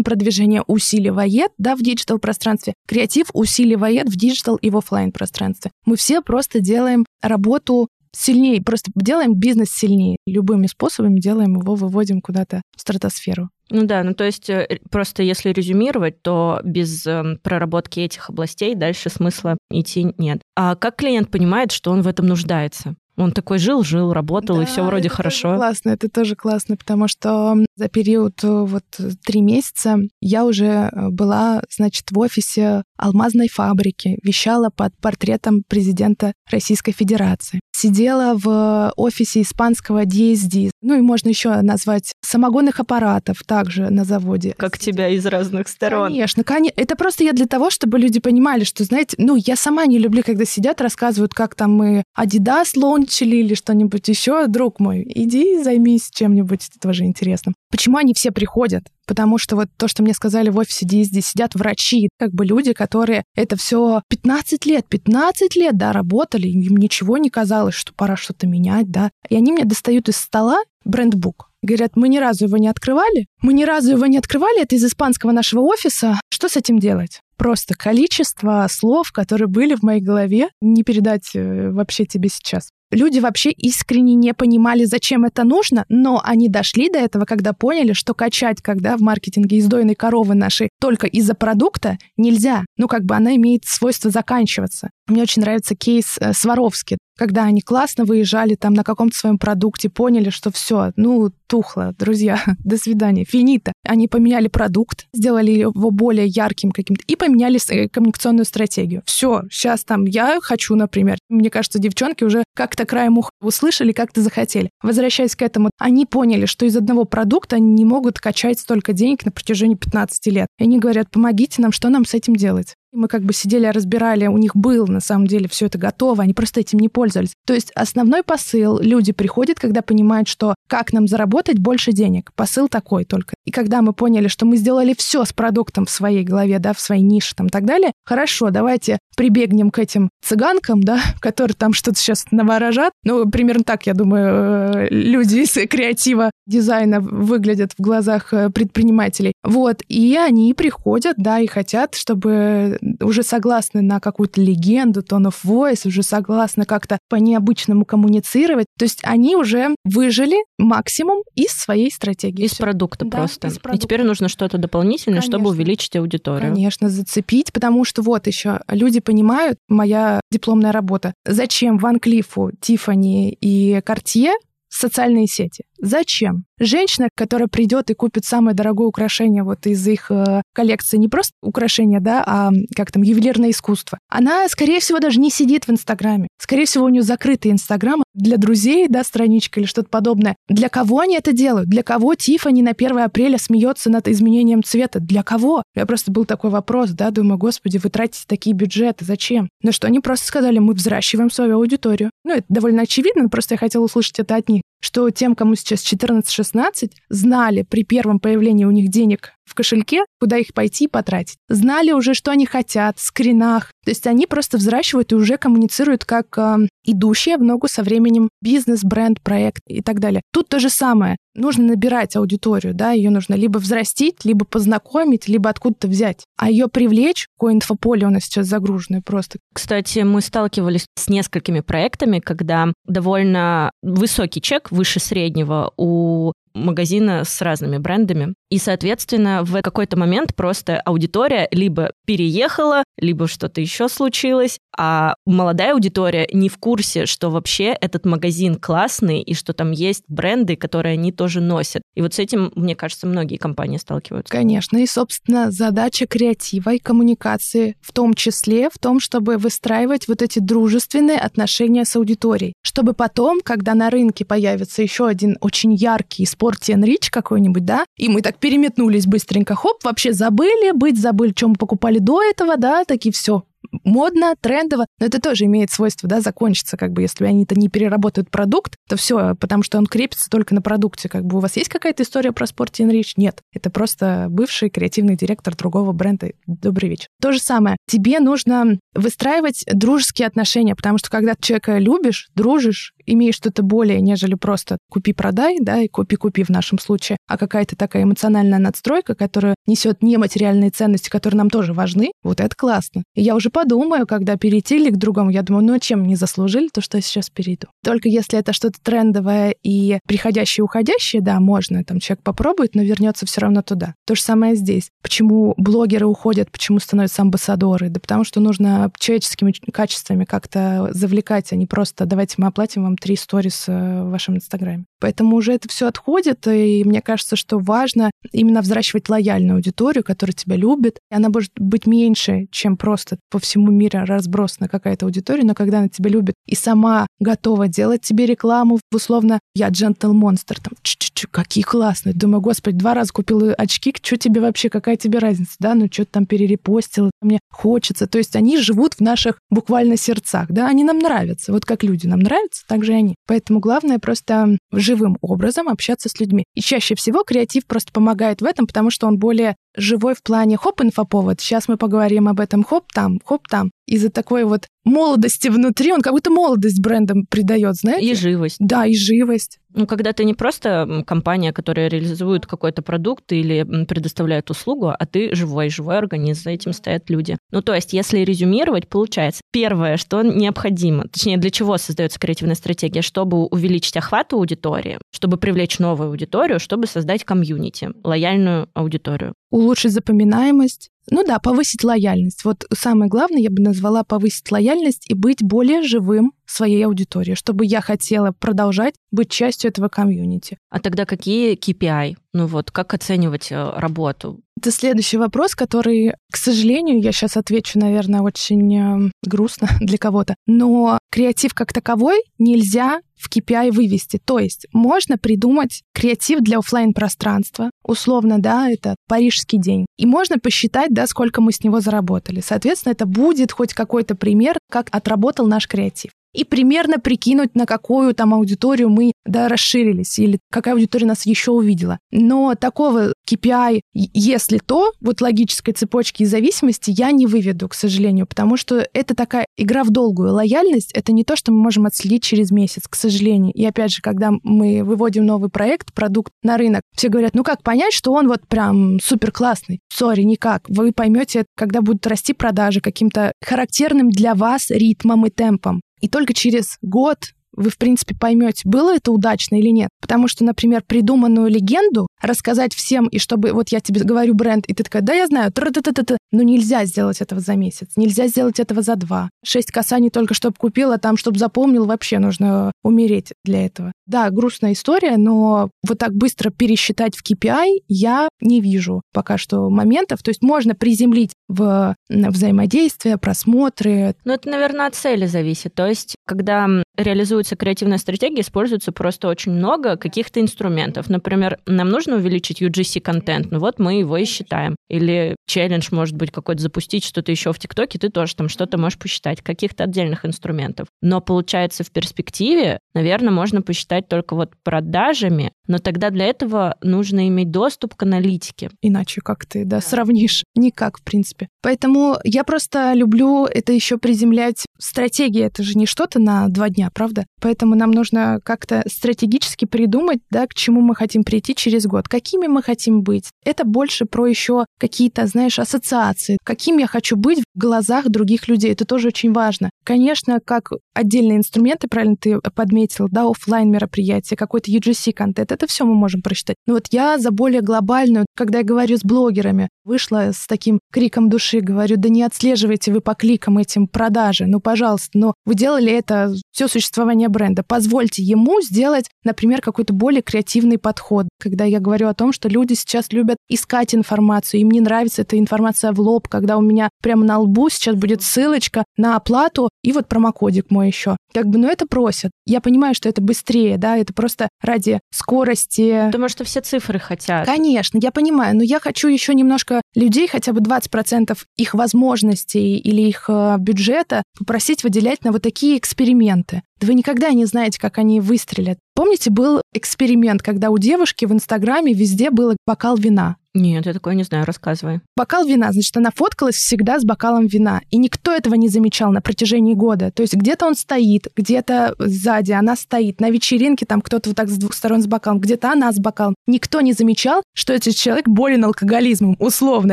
SMM-продвижение усиливает, да, в digital-пространстве. Креатив усиливает в digital и в офлайн пространстве. Мы все просто делаем работу сильнее, просто делаем бизнес сильнее. Любыми способами делаем его, выводим куда-то в стратосферу. Ну да, ну то есть э, просто если резюмировать, то без э, проработки этих областей дальше смысла идти нет. А как клиент понимает, что он в этом нуждается? Он такой жил, жил, работал, да, и все вроде это хорошо. Классно, это тоже классно, потому что за период э, вот три месяца я уже э, была, значит, в офисе алмазной фабрики, вещала под портретом президента Российской Федерации. Сидела в офисе испанского DSD, ну и можно еще назвать самогонных аппаратов также на заводе. Как тебя из разных сторон. Конечно, конечно. Это просто я для того, чтобы люди понимали, что, знаете, ну, я сама не люблю, когда сидят, рассказывают, как там мы Adidas лончили или что-нибудь еще. Друг мой, иди займись чем-нибудь, это тоже интересно. Почему они все приходят? Потому что вот то, что мне сказали в офисе DSD, сидят врачи, как бы люди, которые это все 15 лет, 15 лет, да, работали, им ничего не казалось, что пора что-то менять, да. И они мне достают из стола брендбук. Говорят, мы ни разу его не открывали, мы ни разу его не открывали, это из испанского нашего офиса. Что с этим делать? Просто количество слов, которые были в моей голове, не передать э, вообще тебе сейчас. Люди вообще искренне не понимали, зачем это нужно, но они дошли до этого, когда поняли, что качать, когда в маркетинге издойной коровы нашей только из-за продукта нельзя. Ну, как бы она имеет свойство заканчиваться. Мне очень нравится кейс э, Сваровски когда они классно выезжали там на каком-то своем продукте, поняли, что все, ну, тухло, друзья, до свидания, финита. Они поменяли продукт, сделали его более ярким каким-то и поменяли э, коммуникационную стратегию. Все, сейчас там я хочу, например. Мне кажется, девчонки уже как-то краем уха услышали, как-то захотели. Возвращаясь к этому, они поняли, что из одного продукта они не могут качать столько денег на протяжении 15 лет. И они говорят, помогите нам, что нам с этим делать? Мы как бы сидели, разбирали, у них было на самом деле все это готово, они просто этим не пользовались. То есть основной посыл, люди приходят, когда понимают, что как нам заработать больше денег. Посыл такой только. И когда мы поняли, что мы сделали все с продуктом в своей голове, да, в своей нише там и так далее, хорошо, давайте прибегнем к этим цыганкам, да, которые там что-то сейчас наворожат. Ну, примерно так, я думаю, э, люди из креатива, дизайна выглядят в глазах э, предпринимателей. Вот, и они приходят, да, и хотят, чтобы уже согласны на какую-то легенду, tone of voice, уже согласны как-то по-необычному коммуницировать. То есть они уже выжили максимум из своей стратегии. Из Всё. продукта да, просто. Из продукта. И теперь нужно что-то дополнительное, Конечно. чтобы увеличить аудиторию. Конечно, зацепить, потому что вот еще люди понимают, моя дипломная работа, зачем Ван Клиффу, Тифани и Картье социальные сети. Зачем? Женщина, которая придет и купит самое дорогое украшение вот из их э, коллекции, не просто украшение, да, а как там, ювелирное искусство, она, скорее всего, даже не сидит в Инстаграме. Скорее всего, у нее закрытый Инстаграм для друзей, да, страничка или что-то подобное. Для кого они это делают? Для кого Тифани на 1 апреля смеется над изменением цвета? Для кого? Я просто был такой вопрос, да, думаю, господи, вы тратите такие бюджеты, зачем? На что они просто сказали, мы взращиваем свою аудиторию. Ну, это довольно очевидно, но просто я хотела услышать это от них что тем, кому сейчас 14-16, знали при первом появлении у них денег в кошельке, куда их пойти и потратить. Знали уже, что они хотят, скринах. То есть они просто взращивают и уже коммуницируют как э, идущие в ногу со временем бизнес, бренд, проект и так далее. Тут то же самое. Нужно набирать аудиторию, да, ее нужно либо взрастить, либо познакомить, либо откуда-то взять. А ее привлечь, какое инфополе у нас сейчас загруженное просто. Кстати, мы сталкивались с несколькими проектами, когда довольно высокий чек, выше среднего, у магазина с разными брендами. И, соответственно, в какой-то момент просто аудитория либо переехала, либо что-то еще случилось, а молодая аудитория не в курсе, что вообще этот магазин классный и что там есть бренды, которые они тоже носят. И вот с этим, мне кажется, многие компании сталкиваются. Конечно. И, собственно, задача креатива и коммуникации в том числе в том, чтобы выстраивать вот эти дружественные отношения с аудиторией, чтобы потом, когда на рынке появится еще один очень яркий спорт Рич какой-нибудь, да, и мы так переметнулись быстренько, хоп, вообще забыли быть, забыли, чем покупали до этого, да, такие все, модно, трендово, но это тоже имеет свойство, да, закончиться, как бы, если они-то не переработают продукт, то все, потому что он крепится только на продукте, как бы у вас есть какая-то история про спорт Рич? Нет, это просто бывший креативный директор другого бренда. Добрый вечер. То же самое. Тебе нужно выстраивать дружеские отношения, потому что когда человека любишь, дружишь, имеет что-то более, нежели просто купи-продай, да, и купи-купи в нашем случае, а какая-то такая эмоциональная надстройка, которая несет нематериальные ценности, которые нам тоже важны, вот это классно. И я уже подумаю, когда перейти ли к другому, я думаю, ну а чем не заслужили то, что я сейчас перейду. Только если это что-то трендовое и приходящее и уходящее, да, можно, там человек попробует, но вернется все равно туда. То же самое здесь. Почему блогеры уходят, почему становятся амбассадоры? Да потому что нужно человеческими качествами как-то завлекать, а не просто давайте мы оплатим вам три сторис э, в вашем инстаграме. Поэтому уже это все отходит, и мне кажется, что важно именно взращивать лояльную аудиторию, которая тебя любит. И она может быть меньше, чем просто по всему миру разбросана какая-то аудитория, но когда она тебя любит и сама готова делать тебе рекламу, условно, я джентл монстр, там, Ч -ч -ч, какие классные. Думаю, господи, два раза купила очки, что тебе вообще, какая тебе разница, да, ну что-то там перерепостила, мне хочется. То есть они живут в наших буквально сердцах, да, они нам нравятся. Вот как люди нам нравятся, так же и они. Поэтому главное просто живым образом общаться с людьми. И чаще всего креатив просто помогает в этом, потому что он более живой в плане хоп, инфоповод. Сейчас мы поговорим об этом хоп там, хоп там. Из-за такой вот молодости внутри, он как будто молодость брендом придает, знаете? И живость. Да, и живость. Ну, когда ты не просто компания, которая реализует какой-то продукт или предоставляет услугу, а ты живой, живой организм, за этим стоят люди. Ну, то есть, если резюмировать, получается, первое, что необходимо, точнее, для чего создается креативная стратегия, чтобы увеличить охват аудитории, чтобы привлечь новую аудиторию, чтобы создать комьюнити, лояльную аудиторию. Улучшить запоминаемость, ну да, повысить лояльность. Вот самое главное, я бы назвала повысить лояльность и быть более живым своей аудитории, чтобы я хотела продолжать быть частью этого комьюнити. А тогда какие KPI? Ну вот, как оценивать э, работу? Это следующий вопрос, который, к сожалению, я сейчас отвечу, наверное, очень э, грустно для кого-то, но креатив как таковой нельзя в KPI вывести. То есть можно придумать креатив для офлайн пространства условно, да, это парижский день. И можно посчитать, да, сколько мы с него заработали. Соответственно, это будет хоть какой-то пример, как отработал наш креатив и примерно прикинуть, на какую там аудиторию мы да, расширились или какая аудитория нас еще увидела. Но такого KPI, если то, вот логической цепочки и зависимости я не выведу, к сожалению, потому что это такая игра в долгую. Лояльность — это не то, что мы можем отследить через месяц, к сожалению. И опять же, когда мы выводим новый проект, продукт на рынок, все говорят, ну как понять, что он вот прям супер классный? Сори, никак. Вы поймете, когда будут расти продажи каким-то характерным для вас ритмом и темпом. И только через год вы, в принципе, поймете, было это удачно или нет. Потому что, например, придуманную легенду рассказать всем, и чтобы вот я тебе говорю бренд, и ты такая, да, я знаю, тр -т -т -т -т. но нельзя сделать этого за месяц, нельзя сделать этого за два. Шесть касаний только чтобы купила, там, чтобы запомнил, вообще нужно умереть для этого. Да, грустная история, но вот так быстро пересчитать в KPI я не вижу пока что моментов. То есть можно приземлить в взаимодействие, просмотры. Ну, это, наверное, от цели зависит. То есть, когда реализуется креативная стратегия, используется просто очень много каких-то инструментов. Например, нам нужно увеличить UGC-контент, ну вот мы его и считаем. Или челлендж, может быть, какой-то запустить, что-то еще в ТикТоке, ты тоже там что-то можешь посчитать, каких-то отдельных инструментов. Но получается в перспективе, наверное, можно посчитать только вот продажами, но тогда для этого нужно иметь доступ к аналитике. Иначе как ты, да, сравнишь? Никак, в принципе. Поэтому я просто люблю это еще приземлять. Стратегия — это же не что-то на два дня, правда? Поэтому нам нужно как-то стратегически придумать, да, к чему мы хотим прийти через год, какими мы хотим быть. Это больше про еще какие-то, знаешь, ассоциации, каким я хочу быть в глазах других людей. Это тоже очень важно. Конечно, как отдельные инструменты, правильно ты подметил, да, офлайн мероприятия, какой-то UGC-контент, это все мы можем прочитать. Но вот я за более глобальную, когда я говорю с блогерами, вышла с таким криком души, говорю, да не отслеживайте вы по кликам этим продажи, ну, пожалуйста, но вы делали это все существование бренда. Позвольте ему сделать, например, какой-то более креативный подход. Когда я говорю о том, что люди сейчас любят искать информацию, им не нравится эта информация в лоб, когда у меня прямо на лбу сейчас будет ссылочка на оплату и вот промокодик мой еще. Как бы, ну это просят. Я понимаю, что это быстрее, да, это просто ради скорости. Потому что все цифры хотят. Конечно, я понимаю, но я хочу еще немножко людей хотя бы 20% их возможностей или их э, бюджета попросить выделять на вот такие эксперименты. Да вы никогда не знаете, как они выстрелят. Помните, был эксперимент, когда у девушки в Инстаграме везде был бокал вина. Нет, я такое не знаю, рассказывай. Бокал вина, значит, она фоткалась всегда с бокалом вина. И никто этого не замечал на протяжении года. То есть где-то он стоит, где-то сзади она стоит. На вечеринке там кто-то вот так с двух сторон с бокалом, где-то она с бокалом. Никто не замечал, что этот человек болен алкоголизмом. Условно,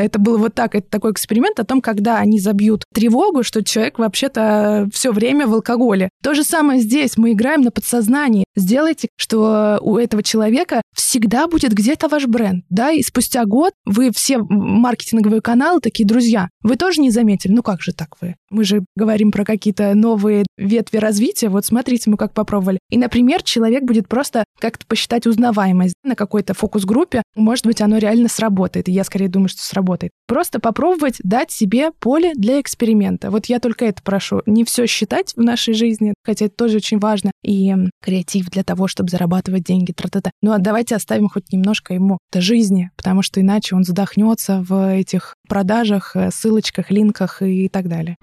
это было вот так. Это такой эксперимент о том, когда они забьют тревогу, что человек вообще-то все время в алкоголе. То же самое здесь. Мы играем на подсознании. Сделайте, что у этого человека всегда будет где-то ваш бренд, да, и спустя год вы все маркетинговые каналы такие, друзья, вы тоже не заметили? Ну как же так вы? Мы же говорим про какие-то новые ветви развития. Вот смотрите, мы как попробовали. И, например, человек будет просто как-то посчитать узнаваемость на какой-то фокус-группе. Может быть, оно реально сработает. И я скорее думаю, что сработает. Просто попробовать дать себе поле для эксперимента. Вот я только это прошу. Не все считать в нашей жизни, хотя это тоже очень важно. И креатив для того, чтобы зарабатывать деньги. Тра-та-та. Ну а давайте оставим хоть немножко ему до жизни, потому что иначе он задохнется в этих продажах, э, ссылочках, линках и так далее.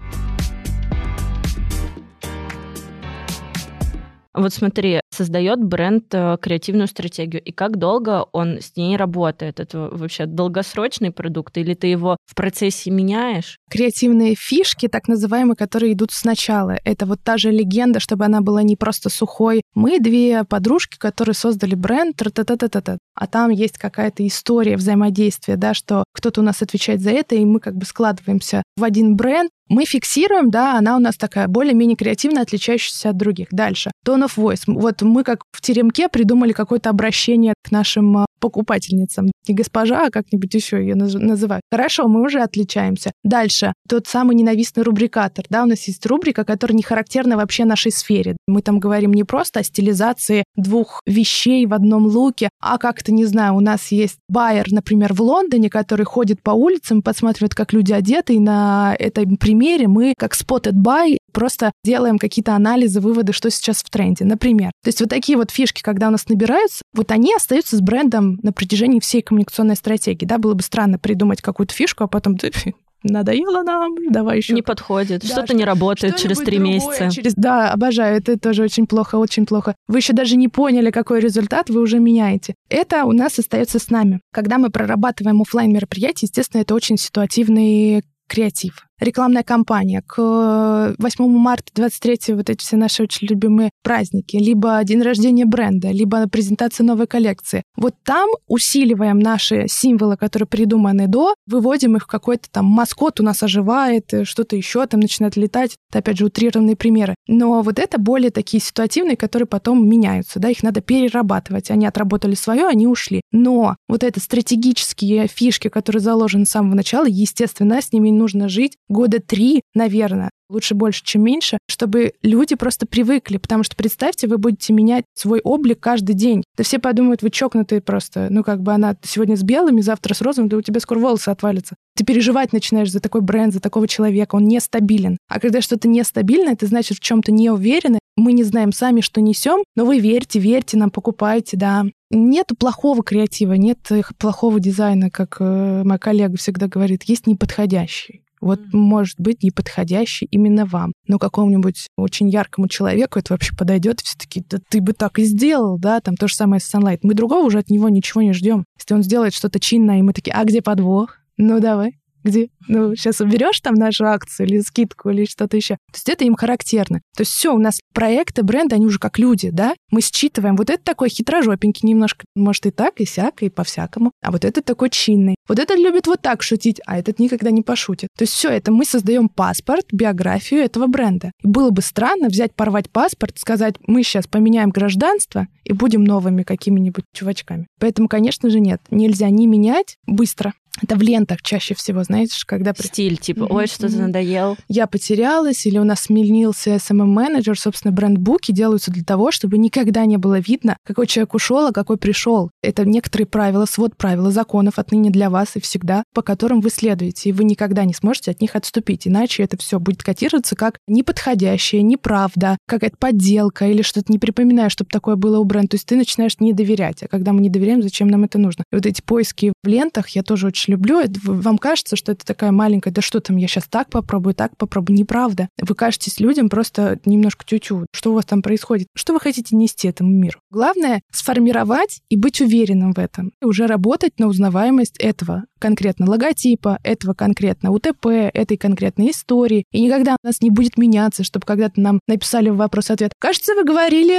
Вот смотри, создает бренд э, креативную стратегию, и как долго он с ней работает? Это вообще долгосрочный продукт, или ты его в процессе меняешь? Креативные фишки, так называемые, которые идут сначала. Это вот та же легенда, чтобы она была не просто сухой. Мы две подружки, которые создали бренд, та та та та та а там есть какая-то история взаимодействия, да, что кто-то у нас отвечает за это, и мы как бы складываемся в один бренд, мы фиксируем, да, она у нас такая более-менее креативно отличающаяся от других. Дальше. Tone of voice. Вот мы как в теремке придумали какое-то обращение к нашим а, покупательницам. Не госпожа, а как-нибудь еще ее называют. Хорошо, мы уже отличаемся. Дальше. Тот самый ненавистный рубрикатор. Да, у нас есть рубрика, которая не характерна вообще нашей сфере. Мы там говорим не просто о стилизации двух вещей в одном луке, а как-то, не знаю, у нас есть байер, например, в Лондоне, который ходит по улицам, подсматривает, как люди одеты, и на этом примере мы, как spotted buy, просто делаем какие-то анализы, выводы, что сейчас в тренде, например. То есть вот такие вот фишки, когда у нас набираются, вот они остаются с брендом на протяжении всей коммуникационной стратегии. Да, было бы странно придумать какую-то фишку, а потом надоело нам, давай еще. Не подходит, да, что-то что, не работает через три месяца. Через... Да, обожаю, это тоже очень плохо, очень плохо. Вы еще даже не поняли, какой результат вы уже меняете. Это у нас остается с нами. Когда мы прорабатываем офлайн мероприятия, естественно, это очень ситуативный креатив рекламная кампания, к 8 марта 23 вот эти все наши очень любимые праздники, либо день рождения бренда, либо презентация новой коллекции. Вот там усиливаем наши символы, которые придуманы до, выводим их в какой-то там маскот у нас оживает, что-то еще там начинает летать. Это, опять же, утрированные примеры. Но вот это более такие ситуативные, которые потом меняются, да, их надо перерабатывать. Они отработали свое, они ушли. Но вот это стратегические фишки, которые заложены с самого начала, естественно, с ними нужно жить, года три, наверное, лучше больше, чем меньше, чтобы люди просто привыкли, потому что представьте, вы будете менять свой облик каждый день. Да все подумают, вы чокнутые просто. Ну, как бы она сегодня с белыми, завтра с розовым, да у тебя скоро волосы отвалятся. Ты переживать начинаешь за такой бренд, за такого человека, он нестабилен. А когда что-то нестабильно, это значит в чем-то не уверены. Мы не знаем сами, что несем, но вы верьте, верьте нам, покупайте, да. Нет плохого креатива, нет плохого дизайна, как э, моя коллега всегда говорит, есть неподходящий вот может быть неподходящий именно вам. Но какому-нибудь очень яркому человеку это вообще подойдет, все таки да ты бы так и сделал, да, там то же самое с Sunlight. Мы другого уже от него ничего не ждем. Если он сделает что-то чинное, и мы такие, а где подвох? Ну, давай где, ну, сейчас уберешь там нашу акцию или скидку или что-то еще. То есть это им характерно. То есть все, у нас проекты, бренды, они уже как люди, да? Мы считываем, вот это такой хитрожопенький немножко, может и так, и сяк, и по-всякому. А вот это такой чинный. Вот этот любит вот так шутить, а этот никогда не пошутит. То есть все это мы создаем паспорт, биографию этого бренда. И было бы странно взять, порвать паспорт, сказать, мы сейчас поменяем гражданство и будем новыми какими-нибудь чувачками. Поэтому, конечно же, нет. Нельзя не менять быстро, это в лентах чаще всего, знаешь, когда... Стиль, типа, ой, что-то надоел. Я потерялась, или у нас сменился SMM-менеджер, собственно, брендбуки делаются для того, чтобы никогда не было видно, какой человек ушел, а какой пришел. Это некоторые правила, свод правил законов отныне для вас и всегда, по которым вы следуете, и вы никогда не сможете от них отступить, иначе это все будет котироваться как неподходящее, неправда, какая-то подделка или что-то не припоминаю, чтобы такое было у бренда. То есть ты начинаешь не доверять, а когда мы не доверяем, зачем нам это нужно? И вот эти поиски в лентах я тоже очень очень люблю. Вам кажется, что это такая маленькая, да что там, я сейчас так попробую, так попробую. Неправда. Вы кажетесь людям просто немножко тютю. Что у вас там происходит? Что вы хотите нести этому миру? Главное — сформировать и быть уверенным в этом. И уже работать на узнаваемость этого конкретно логотипа, этого конкретно УТП, этой конкретной истории. И никогда у нас не будет меняться, чтобы когда-то нам написали вопрос-ответ. Кажется, вы говорили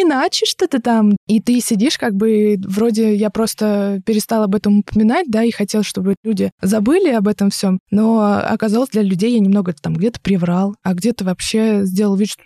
иначе что-то там. И ты сидишь как бы, вроде я просто перестала об этом упоминать, да, и хотел, чтобы люди забыли об этом всем. Но оказалось, для людей я немного там где-то приврал, а где-то вообще сделал вид, что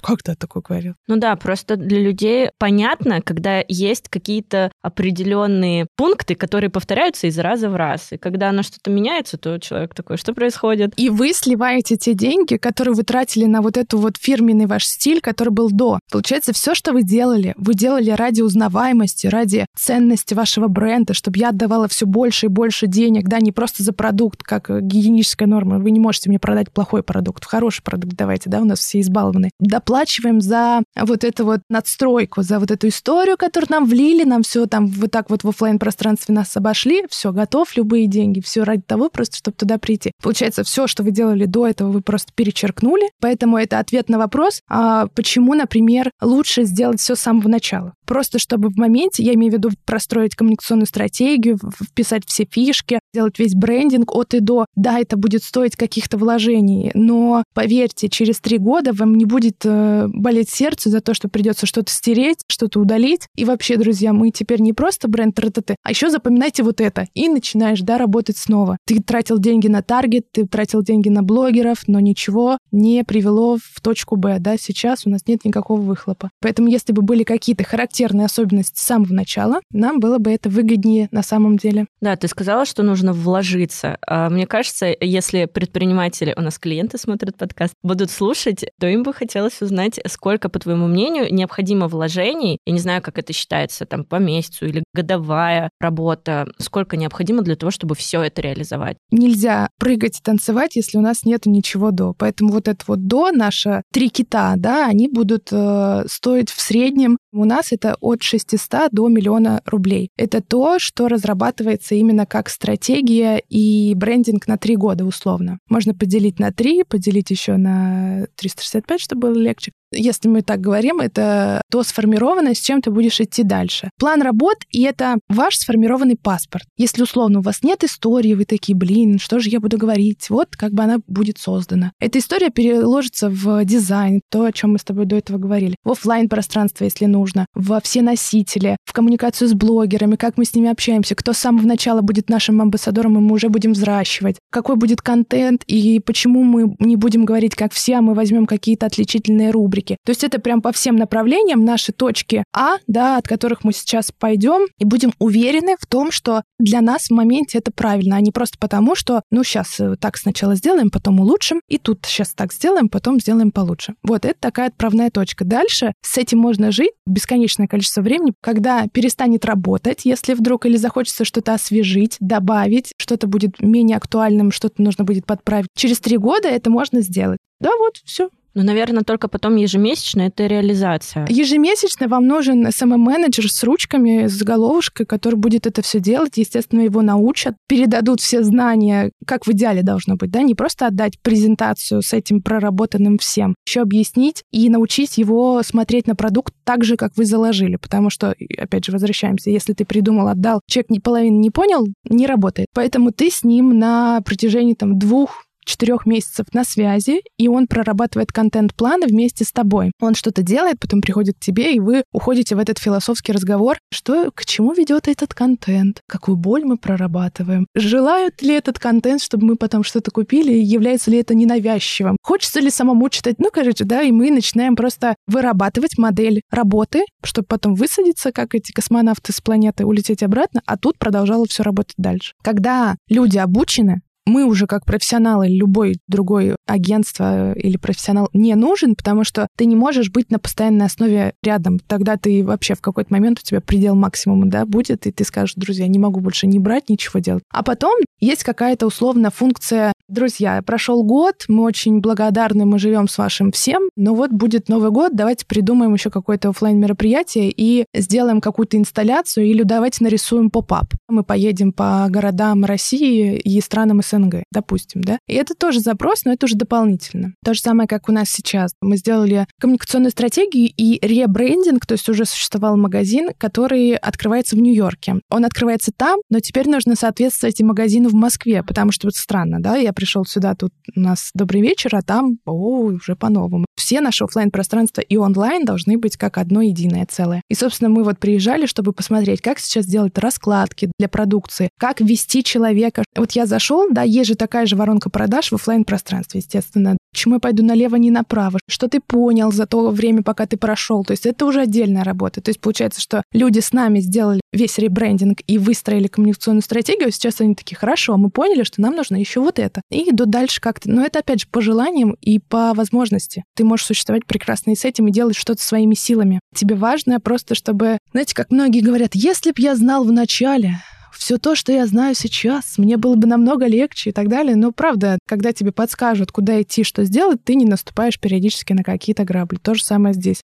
как ты такое говорил. Ну да, просто для людей понятно, когда есть какие-то определенные пункты, которые повторяются из раза в раз. И когда оно что-то меняется, то человек такой, что происходит? И вы сливаете те деньги, которые вы тратили на вот эту вот фирменный ваш стиль, который был до. Получается, все, что вы делали, вы делали ради узнаваемости, ради ценности вашего бренда, чтобы я отдавала все больше и больше денег, да, не просто за продукт, как гигиеническая норма. Вы не можете мне продать плохой продукт, хороший продукт давайте, да, у нас все избалованы. Доплачиваем за вот эту вот надстройку, за вот эту историю, которую нам влили, нам все там вот так вот в офлайн пространстве нас обошли, все, готов, любые деньги, все ради того, просто чтобы туда прийти. Получается, все, что вы делали до этого, вы просто перечеркнули, поэтому это ответ на вопрос, а почему, например, лучше сделать все с самого начала. Просто чтобы в моменте, я имею в виду простроить коммуникационную стратегию, вписать все фишки, сделать весь брендинг от и до. Да, это будет стоить каких-то вложений, но поверьте, через три года вам не будет э, болеть сердце за то, что придется что-то стереть, что-то удалить. И вообще, друзья, мы теперь не просто бренд РТТ, а еще запоминайте вот это. И начинаешь, да, работать снова. Ты тратил деньги на таргет, ты тратил деньги на блогеров, но ничего не привело в точку Б, да, сейчас у нас нет никакого выхлопа. Поэтому если бы были какие-то характерные особенности с самого начала, нам было бы это выгоднее на самом деле. Да, ты сказала, что нужно вложиться. А мне кажется, если предприниматели, у нас клиенты смотрят подкаст, будут слушать, то им бы хотелось узнать, сколько, по твоему мнению, необходимо вложений, я не знаю, как это считается, там, по месяцу или годовая работа, сколько необходимо для того, чтобы все это реализовать. Нельзя прыгать и танцевать, если у нас нет ничего до. Поэтому вот это вот до, наши три кита, да, они будут э, стоить в среднем, у нас это от 600 до миллиона рублей. Это то, что разрабатывается именно как стратегия и брендинг на три года условно. Можно поделить на три, поделить еще на 365, чтобы было легче если мы так говорим, это то сформированное, с чем ты будешь идти дальше. План работ, и это ваш сформированный паспорт. Если, условно, у вас нет истории, вы такие, блин, что же я буду говорить? Вот как бы она будет создана. Эта история переложится в дизайн, то, о чем мы с тобой до этого говорили, в офлайн пространство, если нужно, во все носители, в коммуникацию с блогерами, как мы с ними общаемся, кто с самого начала будет нашим амбассадором, и мы уже будем взращивать, какой будет контент, и почему мы не будем говорить как все, а мы возьмем какие-то отличительные рубрики, рубрики. То есть это прям по всем направлениям наши точки А, да, от которых мы сейчас пойдем и будем уверены в том, что для нас в моменте это правильно, а не просто потому, что, ну, сейчас э, так сначала сделаем, потом улучшим, и тут сейчас так сделаем, потом сделаем получше. Вот, это такая отправная точка. Дальше с этим можно жить бесконечное количество времени, когда перестанет работать, если вдруг или захочется что-то освежить, добавить, что-то будет менее актуальным, что-то нужно будет подправить. Через три года это можно сделать. Да, вот, все. Ну, наверное, только потом ежемесячно это реализация. Ежемесячно вам нужен SMM-менеджер с ручками, с головушкой, который будет это все делать. Естественно, его научат, передадут все знания, как в идеале должно быть, да, не просто отдать презентацию с этим проработанным всем, еще объяснить и научить его смотреть на продукт так же, как вы заложили, потому что, опять же, возвращаемся, если ты придумал, отдал, человек ни половины не понял, не работает. Поэтому ты с ним на протяжении там двух четырех месяцев на связи, и он прорабатывает контент-планы вместе с тобой. Он что-то делает, потом приходит к тебе, и вы уходите в этот философский разговор, что к чему ведет этот контент, какую боль мы прорабатываем, желают ли этот контент, чтобы мы потом что-то купили, является ли это ненавязчивым, хочется ли самому читать, ну, короче, да, и мы начинаем просто вырабатывать модель работы, чтобы потом высадиться, как эти космонавты с планеты, улететь обратно, а тут продолжало все работать дальше. Когда люди обучены, мы уже как профессионалы, любой другой агентство или профессионал не нужен, потому что ты не можешь быть на постоянной основе рядом. Тогда ты вообще в какой-то момент у тебя предел максимума, да, будет, и ты скажешь, друзья, не могу больше не брать, ничего делать. А потом есть какая-то условно функция Друзья, прошел год, мы очень благодарны, мы живем с вашим всем, но вот будет Новый год, давайте придумаем еще какое-то офлайн мероприятие и сделаем какую-то инсталляцию или давайте нарисуем поп-ап. Мы поедем по городам России и странам СНГ, допустим, да? И это тоже запрос, но это уже дополнительно. То же самое, как у нас сейчас. Мы сделали коммуникационную стратегию и ребрендинг, то есть уже существовал магазин, который открывается в Нью-Йорке. Он открывается там, но теперь нужно соответствовать и магазину в Москве, потому что это странно, да? Я пришел сюда, тут у нас добрый вечер, а там, о, уже по-новому. Все наши офлайн пространства и онлайн должны быть как одно единое целое. И, собственно, мы вот приезжали, чтобы посмотреть, как сейчас делать раскладки для продукции, как вести человека. Вот я зашел, да, есть же такая же воронка продаж в офлайн пространстве, естественно. Почему я пойду налево, не направо? Что ты понял за то время, пока ты прошел? То есть это уже отдельная работа. То есть получается, что люди с нами сделали весь ребрендинг и выстроили коммуникационную стратегию, сейчас они такие, хорошо, мы поняли, что нам нужно еще вот это и идут дальше как-то. Но это, опять же, по желаниям и по возможности. Ты можешь существовать прекрасно и с этим, и делать что-то своими силами. Тебе важно просто, чтобы... Знаете, как многие говорят, если б я знал в начале, все то, что я знаю сейчас, мне было бы намного легче и так далее. Но правда, когда тебе подскажут, куда идти, что сделать, ты не наступаешь периодически на какие-то грабли. То же самое здесь.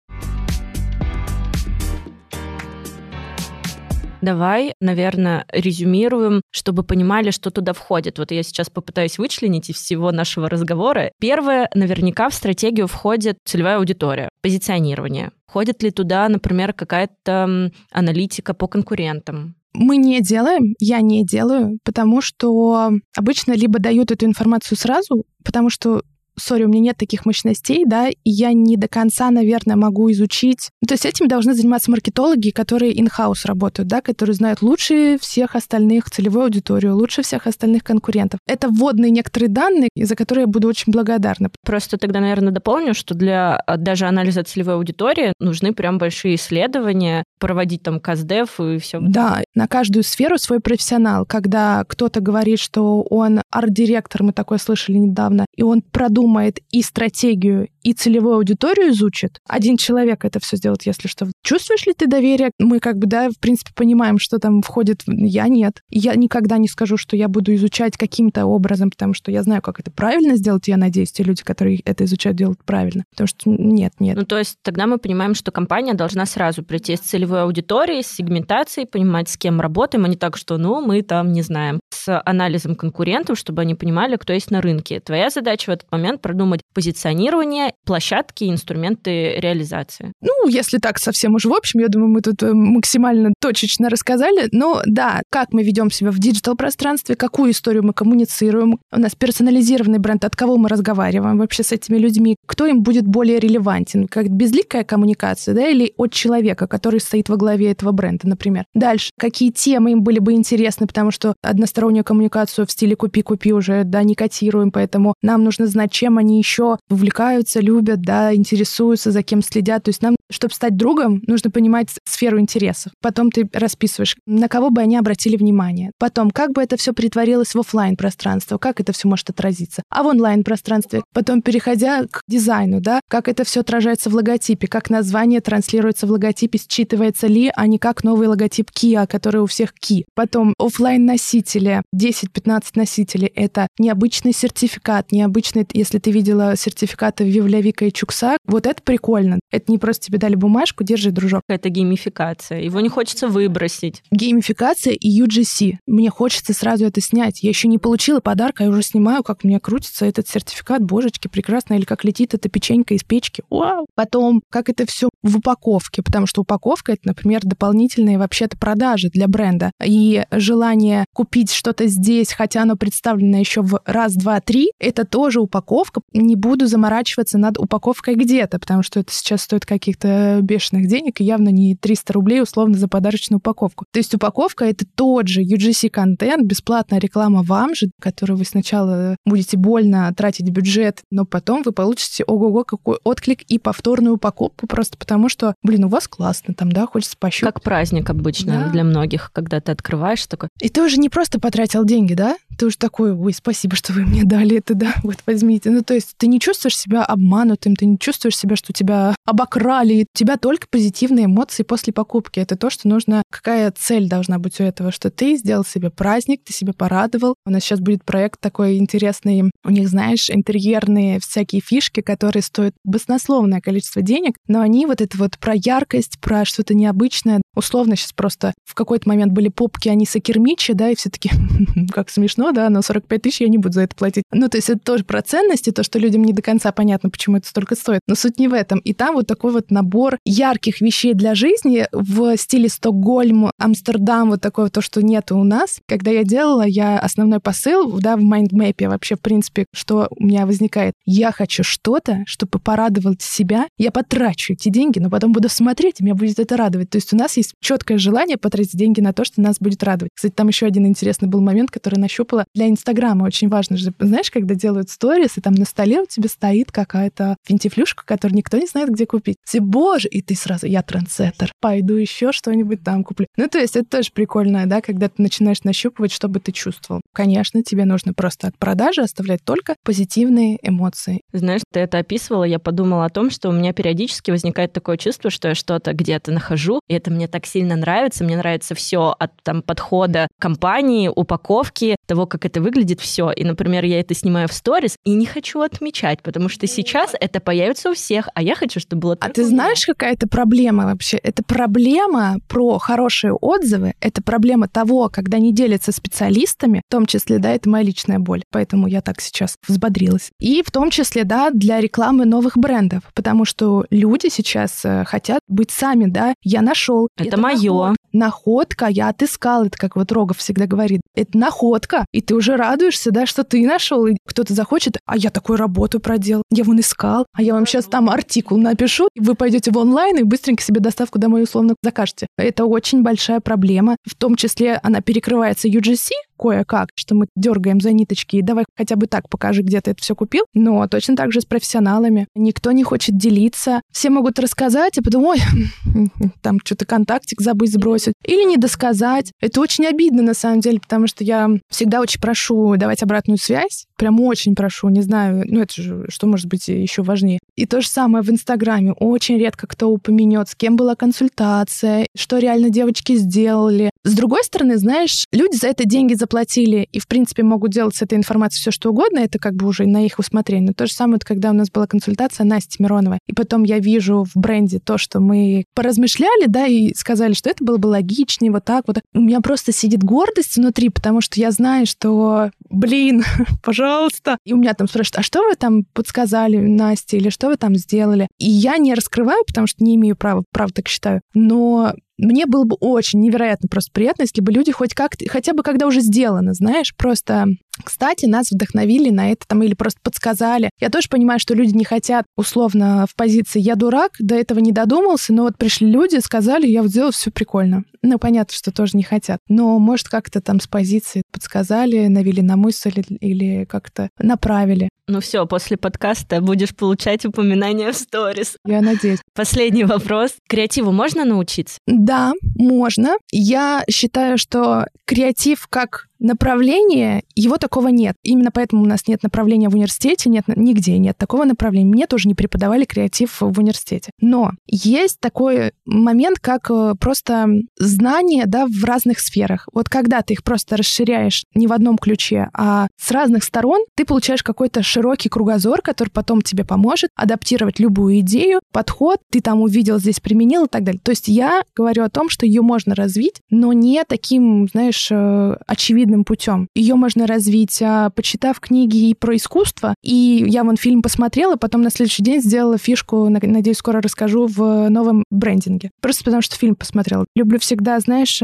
Давай, наверное, резюмируем, чтобы понимали, что туда входит. Вот я сейчас попытаюсь вычленить из всего нашего разговора. Первое, наверняка в стратегию входит целевая аудитория, позиционирование. Входит ли туда, например, какая-то аналитика по конкурентам, мы не делаем, я не делаю, потому что обычно либо дают эту информацию сразу, потому что сори, у меня нет таких мощностей, да, и я не до конца, наверное, могу изучить. Ну, то есть этим должны заниматься маркетологи, которые in-house работают, да, которые знают лучше всех остальных целевую аудиторию, лучше всех остальных конкурентов. Это вводные некоторые данные, за которые я буду очень благодарна. Просто тогда, наверное, дополню, что для а, даже анализа целевой аудитории нужны прям большие исследования, проводить там КАЗДЕФ и все. Да, на каждую сферу свой профессионал. Когда кто-то говорит, что он арт-директор, мы такое слышали недавно, и он продумал продумает и стратегию, и целевую аудиторию изучит. Один человек это все сделает, если что. Чувствуешь ли ты доверие? Мы как бы, да, в принципе, понимаем, что там входит. Я нет. Я никогда не скажу, что я буду изучать каким-то образом, потому что я знаю, как это правильно сделать, я надеюсь, те люди, которые это изучают, делают правильно. Потому что нет, нет. Ну, то есть тогда мы понимаем, что компания должна сразу прийти с целевой аудиторией, с сегментацией, понимать, с кем работаем, а не так, что, ну, мы там не знаем. С анализом конкурентов, чтобы они понимали, кто есть на рынке. Твоя задача в этот момент продумать позиционирование, площадки, инструменты реализации. Ну, если так совсем уж в общем, я думаю, мы тут э, максимально точечно рассказали. Но да, как мы ведем себя в диджитал-пространстве, какую историю мы коммуницируем. У нас персонализированный бренд, от кого мы разговариваем вообще с этими людьми, кто им будет более релевантен, как безликая коммуникация, да, или от человека, который стоит во главе этого бренда, например. Дальше, какие темы им были бы интересны, потому что одностороннюю коммуникацию в стиле «купи-купи» уже, да, не котируем, поэтому нам нужно знать, чем они еще увлекаются, любят, да, интересуются, за кем следят. То есть нам, чтобы стать другом, нужно понимать сферу интересов. Потом ты расписываешь, на кого бы они обратили внимание. Потом, как бы это все притворилось в офлайн пространство, как это все может отразиться. А в онлайн пространстве, потом переходя к дизайну, да, как это все отражается в логотипе, как название транслируется в логотипе, считывается ли, а не как новый логотип Kia, который у всех Ки. Потом офлайн носители, 10-15 носителей, это необычный сертификат, необычный, если ты видела сертификаты Вивлявика и Чукса. Вот это прикольно. Это не просто тебе дали бумажку, держи, дружок. Это геймификация. Его не хочется выбросить. Геймификация и UGC. Мне хочется сразу это снять. Я еще не получила подарка, я уже снимаю, как у меня крутится этот сертификат. Божечки, прекрасно. Или как летит эта печенька из печки. Вау! Потом, как это все в упаковке, потому что упаковка — это, например, дополнительные вообще-то продажи для бренда. И желание купить что-то здесь, хотя оно представлено еще в раз, два, три, это тоже упаковка. Не буду заморачиваться над упаковкой где-то, потому что это сейчас стоит каких-то бешеных денег, и явно не 300 рублей условно за подарочную упаковку. То есть упаковка — это тот же UGC-контент, бесплатная реклама вам же, которую вы сначала будете больно тратить бюджет, но потом вы получите ого-го какой отклик и повторную упаковку просто потому, что, блин, у вас классно там, да, хочется пощупать. Как праздник обычно да. для многих, когда ты открываешь такой. И ты уже не просто потратил деньги, да? ты уже такой, ой, спасибо, что вы мне дали это, да, вот возьмите. Ну, то есть ты не чувствуешь себя обманутым, ты не чувствуешь себя, что тебя обокрали. У тебя только позитивные эмоции после покупки. Это то, что нужно, какая цель должна быть у этого, что ты сделал себе праздник, ты себя порадовал. У нас сейчас будет проект такой интересный. У них, знаешь, интерьерные всякие фишки, которые стоят баснословное количество денег, но они вот это вот про яркость, про что-то необычное. Условно сейчас просто в какой-то момент были попки, они сакермичи, да, и все таки как смешно, да, но 45 тысяч я не буду за это платить. Ну, то есть это тоже про ценности, то, что людям не до конца понятно, почему это столько стоит. Но суть не в этом. И там вот такой вот набор ярких вещей для жизни в стиле Стокгольм, Амстердам, вот такое то, что нет у нас. Когда я делала, я основной посыл, да, в майндмэпе вообще, в принципе, что у меня возникает. Я хочу что-то, чтобы порадовать себя. Я потрачу эти деньги, но потом буду смотреть, и меня будет это радовать. То есть у нас есть четкое желание потратить деньги на то, что нас будет радовать. Кстати, там еще один интересный был момент, который нащупала для Инстаграма. Очень важно же, знаешь, когда делают сторис, и там на столе у тебя стоит какая-то финтифлюшка, которую никто не знает, где купить. Все, боже, и ты сразу, я трендсеттер, пойду еще что-нибудь там куплю. Ну, то есть это тоже прикольно, да, когда ты начинаешь нащупывать, что бы ты чувствовал. Конечно, тебе нужно просто от продажи оставлять только позитивные эмоции. Знаешь, ты это описывала, я подумала о том, что у меня периодически возникает такое чувство, что я что-то где-то нахожу, и это мне так сильно нравится. Мне нравится все от там подхода компании, упаковки, того, как это выглядит, все. И, например, я это снимаю в сторис и не хочу отмечать, потому что сейчас это появится у всех, а я хочу, чтобы было А ты знаешь, какая это проблема вообще? Это проблема про хорошие отзывы, это проблема того, когда не делятся специалистами, в том числе, да, это моя личная боль, поэтому я так сейчас взбодрилась. И в том числе, да, для рекламы новых брендов, потому что люди сейчас э, хотят быть сами, да, я нашел. Это, это мое. Находка, я отыскал, это как вот Рогов всегда говорит. Это находка, и ты уже радуешься, да, что ты нашел, и кто-то захочет, а я такую работу проделал, я вон искал, а я вам сейчас там артикул напишу, и вы пойдете в онлайн и быстренько себе доставку домой условно закажете. Это очень большая проблема, в том числе она перекрывается UGC, кое-как, что мы дергаем за ниточки, и давай хотя бы так покажи, где ты это все купил. Но точно так же с профессионалами. Никто не хочет делиться. Все могут рассказать, а потом, ой, там что-то контактик забыть сбросить. Или не досказать. Это очень обидно, на самом деле, потому что я всегда очень прошу давать обратную связь. Прям очень прошу, не знаю, ну это же, что может быть еще важнее. И то же самое в Инстаграме. Очень редко кто упомянет, с кем была консультация, что реально девочки сделали. С другой стороны, знаешь, люди за это деньги заплатили и, в принципе, могут делать с этой информацией все, что угодно. Это как бы уже на их усмотрение. Но то же самое, когда у нас была консультация Насти Мироновой. И потом я вижу в бренде то, что мы поразмышляли, да, и сказали, что это было бы логичнее, вот так вот. У меня просто сидит гордость внутри, потому что я знаю, что, блин, пожалуйста. И у меня там спрашивают, а что вы там подсказали Насте или что вы там сделали? И я не раскрываю, потому что не имею права, правда так считаю. Но мне было бы очень невероятно просто приятно, если бы люди хоть как-то, хотя бы когда уже сделано, знаешь, просто кстати, нас вдохновили на это там или просто подсказали. Я тоже понимаю, что люди не хотят условно в позиции «я дурак», до этого не додумался, но вот пришли люди, сказали, я вот сделал все прикольно. Ну, понятно, что тоже не хотят. Но, может, как-то там с позиции подсказали, навели на мысль или как-то направили. Ну все, после подкаста будешь получать упоминания в сторис. Я надеюсь. Последний вопрос. Креативу можно научиться? Да, можно. Я считаю, что креатив как направление, его такого нет. Именно поэтому у нас нет направления в университете, нет нигде нет такого направления. Мне тоже не преподавали креатив в университете. Но есть такой момент, как э, просто знания да, в разных сферах. Вот когда ты их просто расширяешь не в одном ключе, а с разных сторон, ты получаешь какой-то широкий кругозор, который потом тебе поможет адаптировать любую идею, подход, ты там увидел, здесь применил и так далее. То есть я говорю о том, что ее можно развить, но не таким, знаешь, э, очевидным очевидным путем. Ее можно развить, а, почитав книги и про искусство. И я вон фильм посмотрела, потом на следующий день сделала фишку, надеюсь, скоро расскажу, в новом брендинге. Просто потому что фильм посмотрела. Люблю всегда, знаешь,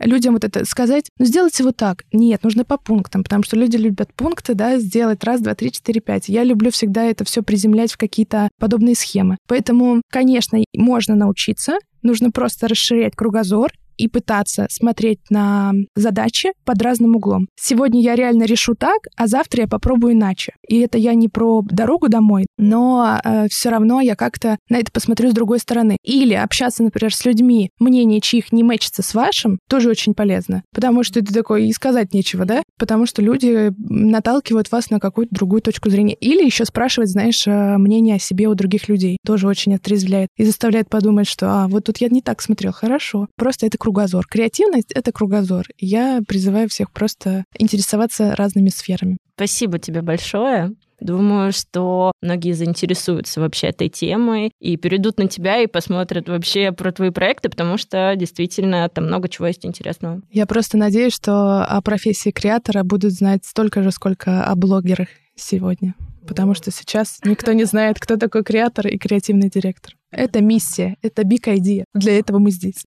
людям вот это сказать, ну, сделайте вот так. Нет, нужно по пунктам, потому что люди любят пункты, да, сделать раз, два, три, четыре, пять. Я люблю всегда это все приземлять в какие-то подобные схемы. Поэтому, конечно, можно научиться, нужно просто расширять кругозор и пытаться смотреть на задачи под разным углом. Сегодня я реально решу так, а завтра я попробую иначе. И это я не про дорогу домой, но э, все равно я как-то на это посмотрю с другой стороны. Или общаться, например, с людьми, мнение чьих не мэчится с вашим, тоже очень полезно. Потому что это такое и сказать нечего, да? Потому что люди наталкивают вас на какую-то другую точку зрения. Или еще спрашивать, знаешь, э, мнение о себе у других людей. Тоже очень отрезвляет и заставляет подумать, что, а, вот тут я не так смотрел, хорошо. Просто это кругозор. Креативность — это кругозор. Я призываю всех просто интересоваться разными сферами. Спасибо тебе большое. Думаю, что многие заинтересуются вообще этой темой и перейдут на тебя и посмотрят вообще про твои проекты, потому что действительно там много чего есть интересного. Я просто надеюсь, что о профессии креатора будут знать столько же, сколько о блогерах сегодня. Потому что сейчас никто не знает, кто такой креатор и креативный директор. Это миссия, это big idea. Для этого мы здесь.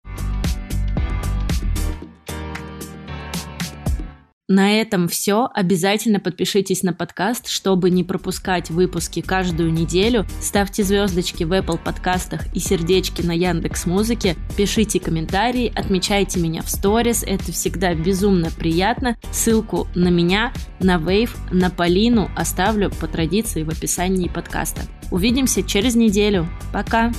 На этом все. Обязательно подпишитесь на подкаст, чтобы не пропускать выпуски каждую неделю. Ставьте звездочки в Apple подкастах и сердечки на Яндекс Музыке. Пишите комментарии, отмечайте меня в сторис. Это всегда безумно приятно. Ссылку на меня, на Вейв, на Полину оставлю по традиции в описании подкаста. Увидимся через неделю. Пока!